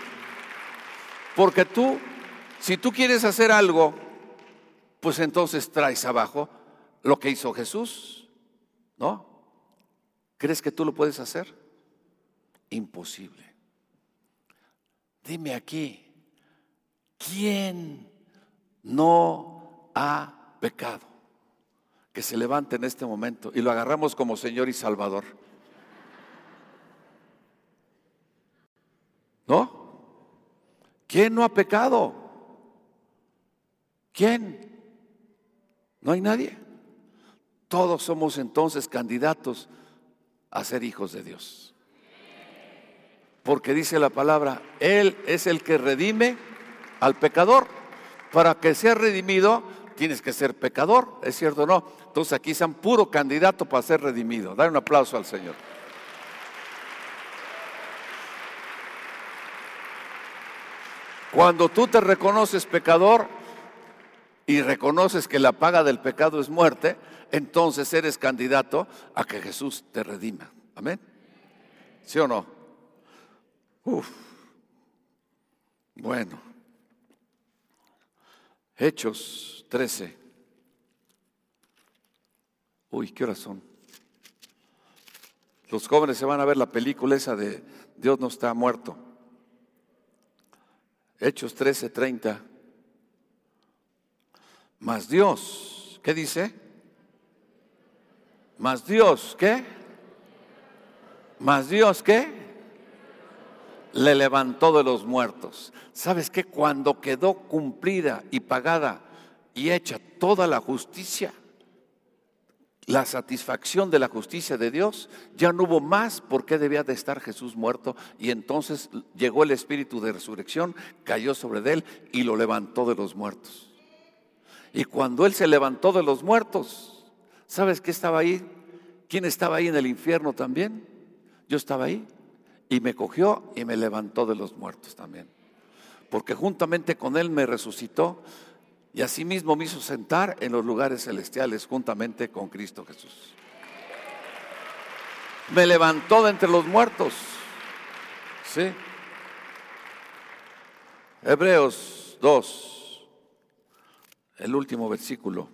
Porque tú, si tú quieres hacer algo, pues entonces traes abajo lo que hizo Jesús, ¿no? ¿Crees que tú lo puedes hacer? Imposible. Dime aquí, ¿quién no ha pecado? Que se levante en este momento y lo agarramos como Señor y Salvador. ¿No? ¿Quién no ha pecado? ¿Quién? ¿No hay nadie? Todos somos entonces candidatos a ser hijos de Dios. Porque dice la palabra, Él es el que redime al pecador. Para que sea redimido, tienes que ser pecador, ¿es cierto o no? Entonces aquí un puro candidato para ser redimido. Dale un aplauso al Señor. Cuando tú te reconoces pecador y reconoces que la paga del pecado es muerte, entonces eres candidato a que Jesús te redima. Amén. ¿Sí o no? Uf. Bueno. Hechos 13. Uy, ¿qué horas son? Los jóvenes se van a ver la película esa de Dios no está muerto. Hechos 13, 30. Mas Dios, ¿qué dice? Mas Dios, ¿qué? Mas Dios, ¿qué? Le levantó de los muertos. ¿Sabes qué? Cuando quedó cumplida y pagada y hecha toda la justicia, la satisfacción de la justicia de Dios, ya no hubo más por qué debía de estar Jesús muerto. Y entonces llegó el espíritu de resurrección, cayó sobre él y lo levantó de los muertos. Y cuando él se levantó de los muertos, ¿sabes qué estaba ahí? ¿Quién estaba ahí en el infierno también? Yo estaba ahí y me cogió y me levantó de los muertos también. Porque juntamente con él me resucitó y asimismo me hizo sentar en los lugares celestiales juntamente con Cristo Jesús. Me levantó de entre los muertos. ¿Sí? Hebreos 2, el último versículo,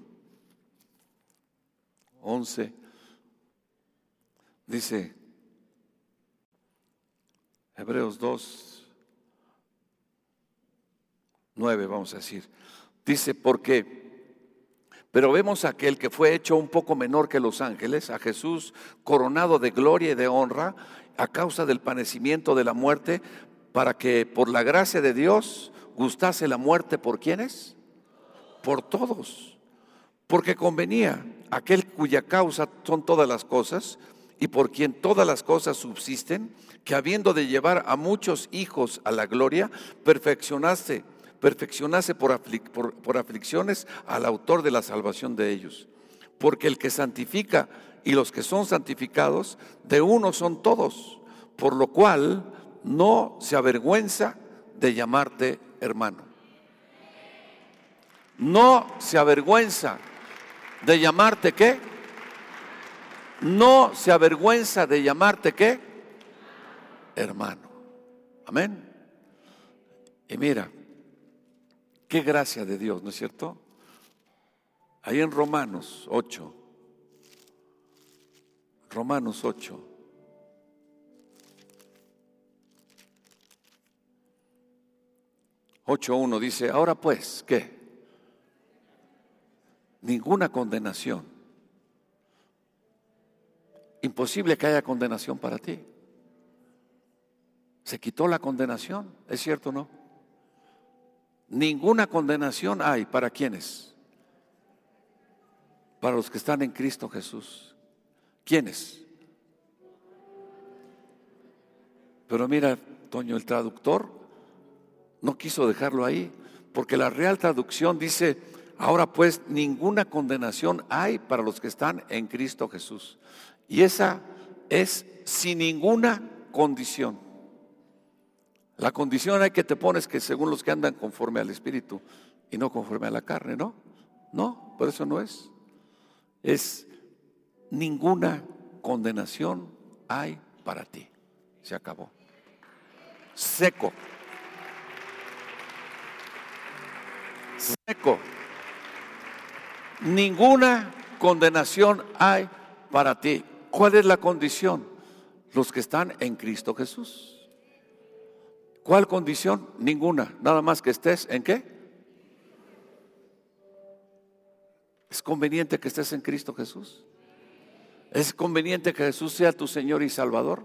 11, dice, Hebreos 2, 9, vamos a decir, Dice, ¿por qué? Pero vemos a aquel que fue hecho un poco menor que los ángeles, a Jesús coronado de gloria y de honra a causa del padecimiento de la muerte, para que por la gracia de Dios gustase la muerte por quienes? Por todos. Porque convenía aquel cuya causa son todas las cosas y por quien todas las cosas subsisten, que habiendo de llevar a muchos hijos a la gloria, perfeccionaste perfeccionase por, por, aflicciones al autor de la salvación de ellos. Porque el que santifica y los que son santificados, de uno son todos, por lo cual no se avergüenza de llamarte hermano. No se avergüenza de llamarte qué? No se avergüenza de llamarte qué? Hermano. Amén. Y mira, Qué gracia de Dios, ¿no es cierto? Ahí en Romanos 8, Romanos 8, 8.1 dice, ahora pues, ¿qué? Ninguna condenación. Imposible que haya condenación para ti. Se quitó la condenación, ¿es cierto o no? Ninguna condenación hay para quienes. Para los que están en Cristo Jesús. ¿Quiénes? Pero mira, Toño, el traductor no quiso dejarlo ahí, porque la real traducción dice, ahora pues ninguna condenación hay para los que están en Cristo Jesús. Y esa es sin ninguna condición. La condición hay que te pones que según los que andan conforme al Espíritu y no conforme a la carne, ¿no? No, por eso no es. Es ninguna condenación hay para ti. Se acabó seco. Seco. Ninguna condenación hay para ti. ¿Cuál es la condición? Los que están en Cristo Jesús. ¿Cuál condición? Ninguna. Nada más que estés en qué? ¿Es conveniente que estés en Cristo Jesús? ¿Es conveniente que Jesús sea tu Señor y Salvador?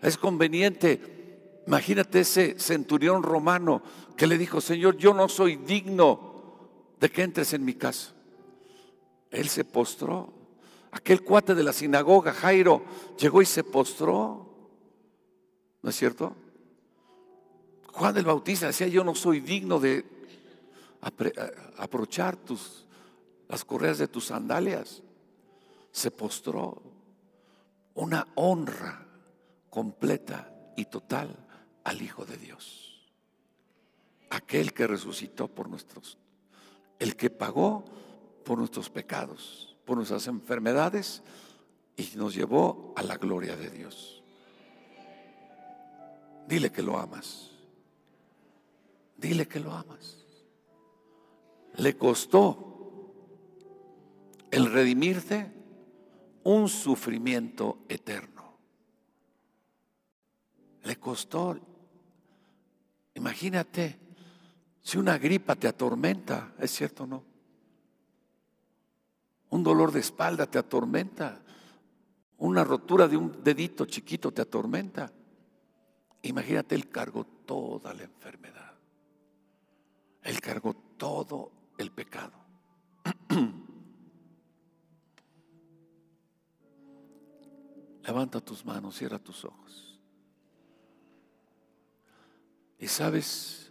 ¿Es conveniente Imagínate ese centurión romano que le dijo, Señor, yo no soy digno de que entres en mi casa. Él se postró. Aquel cuate de la sinagoga, Jairo, llegó y se postró. ¿No es cierto? Juan el Bautista decía, yo no soy digno de aprovechar tus, las correas de tus sandalias. Se postró. Una honra completa y total al Hijo de Dios. Aquel que resucitó por nuestros, el que pagó por nuestros pecados, por nuestras enfermedades y nos llevó a la gloria de Dios. Dile que lo amas. Dile que lo amas. Le costó el redimirte un sufrimiento eterno. Le costó Imagínate si una gripa te atormenta, ¿es cierto o no? Un dolor de espalda te atormenta, una rotura de un dedito chiquito te atormenta. Imagínate, Él cargó toda la enfermedad. Él cargó todo el pecado. Levanta tus manos, cierra tus ojos. Y sabes,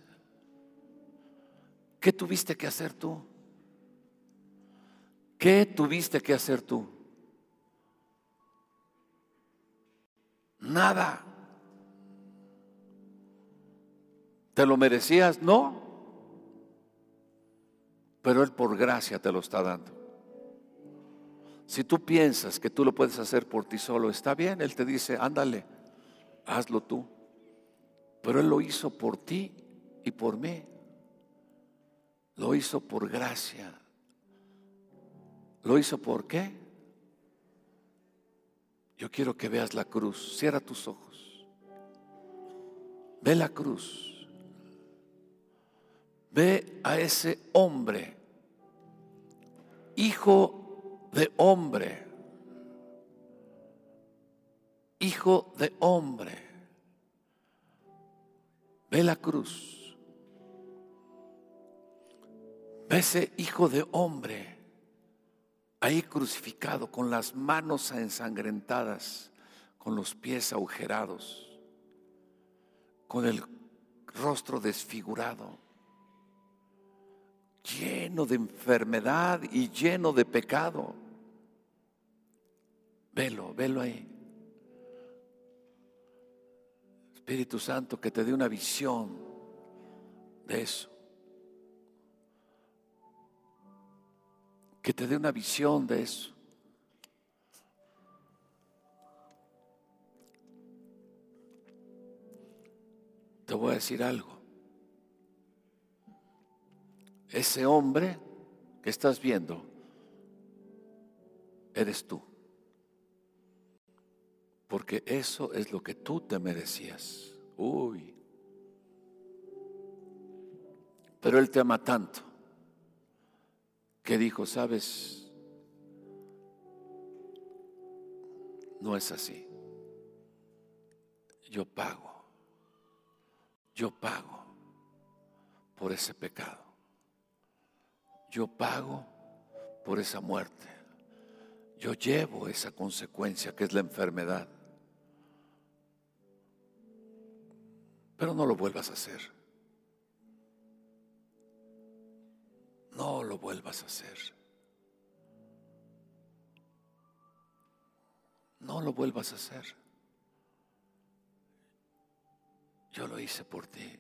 ¿qué tuviste que hacer tú? ¿Qué tuviste que hacer tú? Nada. ¿Te lo merecías? No. Pero Él por gracia te lo está dando. Si tú piensas que tú lo puedes hacer por ti solo, está bien. Él te dice, ándale, hazlo tú. Pero Él lo hizo por ti y por mí. Lo hizo por gracia. ¿Lo hizo por qué? Yo quiero que veas la cruz. Cierra tus ojos. Ve la cruz. Ve a ese hombre, hijo de hombre, hijo de hombre Ve la cruz. Ve ese hijo de hombre ahí crucificado con las manos ensangrentadas, con los pies agujerados, con el rostro desfigurado, lleno de enfermedad y lleno de pecado. Velo, velo ahí. Espíritu Santo, que te dé una visión de eso. Que te dé una visión de eso. Te voy a decir algo. Ese hombre que estás viendo, eres tú porque eso es lo que tú te merecías. Uy. Pero Él te ama tanto que dijo, sabes, no es así. Yo pago, yo pago por ese pecado. Yo pago por esa muerte. Yo llevo esa consecuencia que es la enfermedad. Pero no lo vuelvas a hacer. No lo vuelvas a hacer. No lo vuelvas a hacer. Yo lo hice por ti.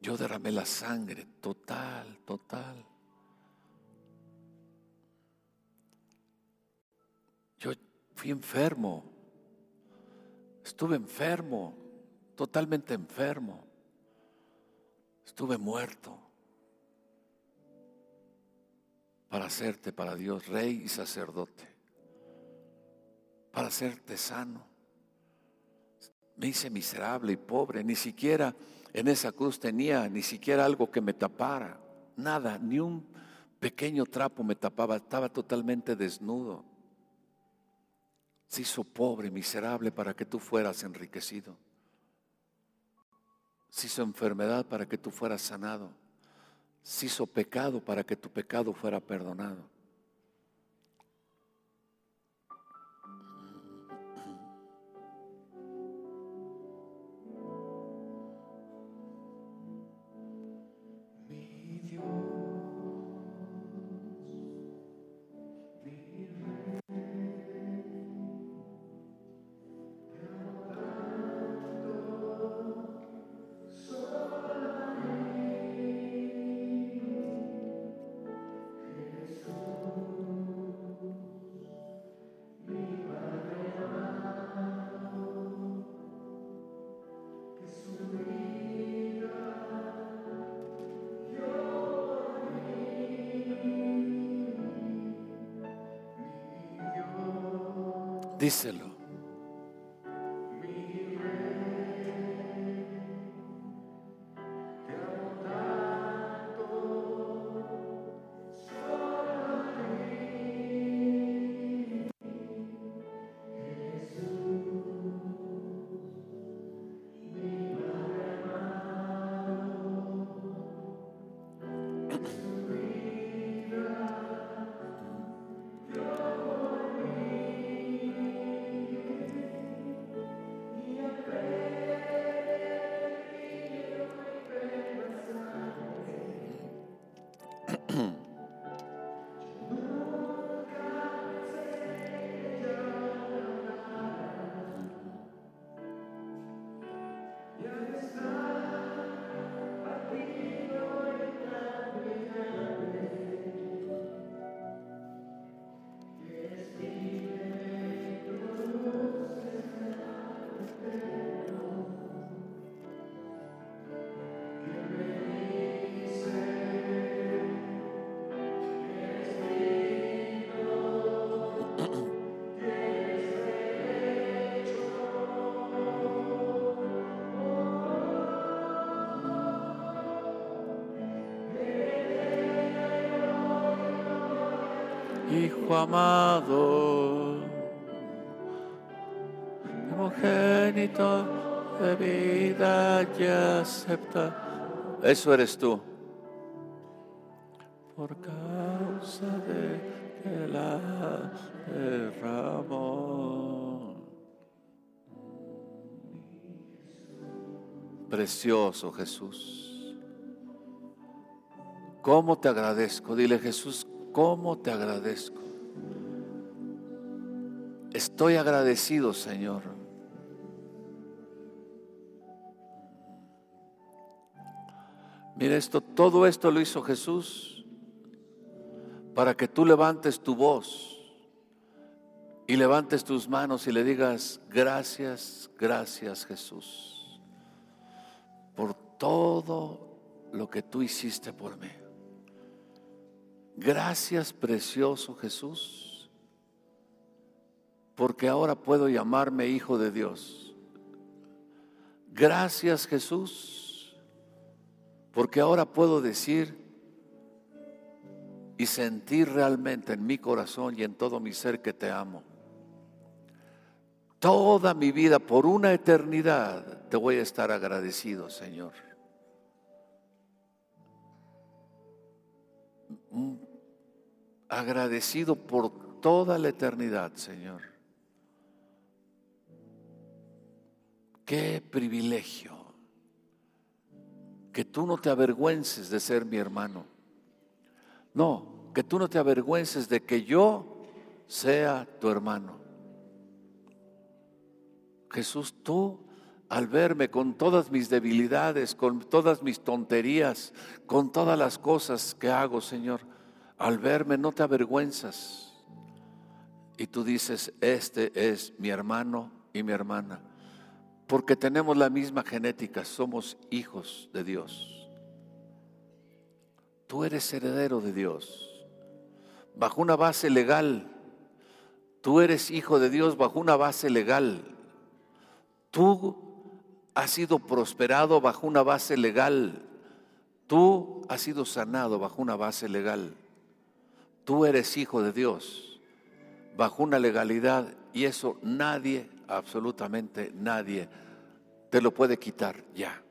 Yo derramé la sangre total, total. Yo fui enfermo. Estuve enfermo, totalmente enfermo. Estuve muerto para hacerte para Dios rey y sacerdote, para hacerte sano. Me hice miserable y pobre, ni siquiera en esa cruz tenía ni siquiera algo que me tapara, nada, ni un pequeño trapo me tapaba, estaba totalmente desnudo. Se hizo pobre, miserable para que tú fueras enriquecido. Se hizo enfermedad para que tú fueras sanado. Se hizo pecado para que tu pecado fuera perdonado. Hijo amado, primogénito de vida que acepta. Eso eres tú. Por causa de que la derramó. Precioso Jesús. ¿Cómo te agradezco? Dile Jesús, ¿Cómo te agradezco? Estoy agradecido, Señor. Mira esto, todo esto lo hizo Jesús para que tú levantes tu voz y levantes tus manos y le digas, gracias, gracias Jesús, por todo lo que tú hiciste por mí. Gracias, precioso Jesús, porque ahora puedo llamarme hijo de Dios. Gracias Jesús, porque ahora puedo decir y sentir realmente en mi corazón y en todo mi ser que te amo. Toda mi vida, por una eternidad, te voy a estar agradecido, Señor. Agradecido por toda la eternidad, Señor. Qué privilegio que tú no te avergüences de ser mi hermano. No, que tú no te avergüences de que yo sea tu hermano. Jesús, tú al verme con todas mis debilidades, con todas mis tonterías, con todas las cosas que hago, Señor, al verme no te avergüenzas. Y tú dices, este es mi hermano y mi hermana, porque tenemos la misma genética, somos hijos de Dios. Tú eres heredero de Dios, bajo una base legal. Tú eres hijo de Dios bajo una base legal. Tú has sido prosperado bajo una base legal. Tú has sido sanado bajo una base legal. Tú eres hijo de Dios bajo una legalidad y eso nadie, absolutamente nadie, te lo puede quitar ya.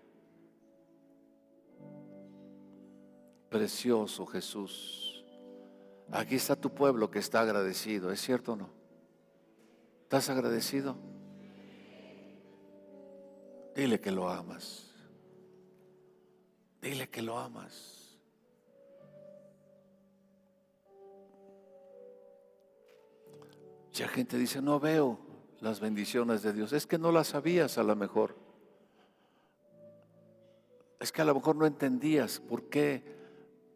Precioso Jesús. Aquí está tu pueblo que está agradecido, ¿es cierto o no? ¿Estás agradecido? Dile que lo amas. Dile que lo amas. Mucha gente dice, no veo las bendiciones de Dios. Es que no las sabías a lo mejor. Es que a lo mejor no entendías por qué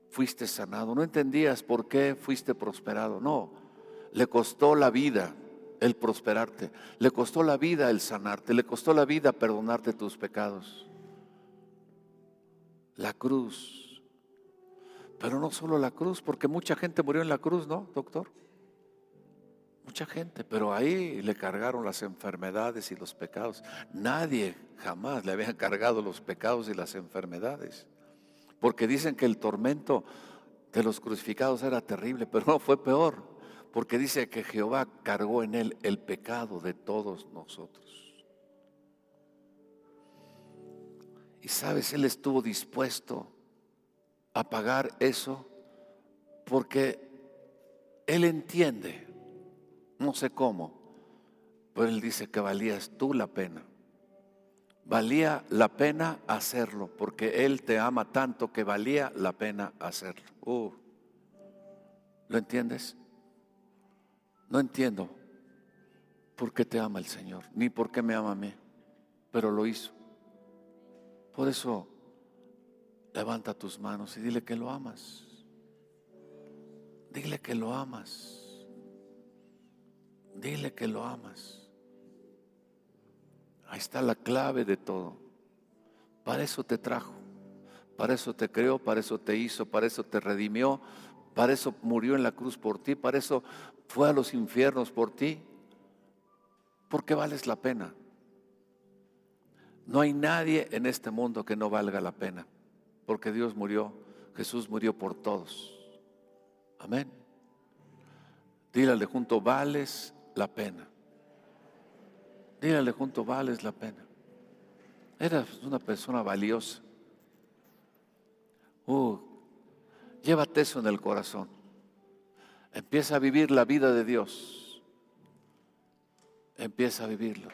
fuiste sanado. No entendías por qué fuiste prosperado. No, le costó la vida el prosperarte, le costó la vida el sanarte, le costó la vida perdonarte tus pecados. La cruz. Pero no solo la cruz, porque mucha gente murió en la cruz, ¿no, doctor? Mucha gente, pero ahí le cargaron las enfermedades y los pecados. Nadie jamás le había cargado los pecados y las enfermedades. Porque dicen que el tormento de los crucificados era terrible, pero no fue peor porque dice que Jehová cargó en él el pecado de todos nosotros. Y sabes, él estuvo dispuesto a pagar eso porque él entiende, no sé cómo, pero él dice que valías tú la pena. Valía la pena hacerlo, porque Él te ama tanto que valía la pena hacerlo. Uh, ¿Lo entiendes? No entiendo por qué te ama el Señor, ni por qué me ama a mí, pero lo hizo. Por eso, levanta tus manos y dile que lo amas. Dile que lo amas. Dile que lo amas. Ahí está la clave de todo. Para eso te trajo, para eso te creó, para eso te hizo, para eso te redimió, para eso murió en la cruz por ti, para eso fue a los infiernos por ti, porque vales la pena. No hay nadie en este mundo que no valga la pena, porque Dios murió, Jesús murió por todos. Amén. Dígale junto, vales la pena. Dígale junto, vales la pena. Eras una persona valiosa. Uh, Llévate eso en el corazón. Empieza a vivir la vida de Dios. Empieza a vivirlo.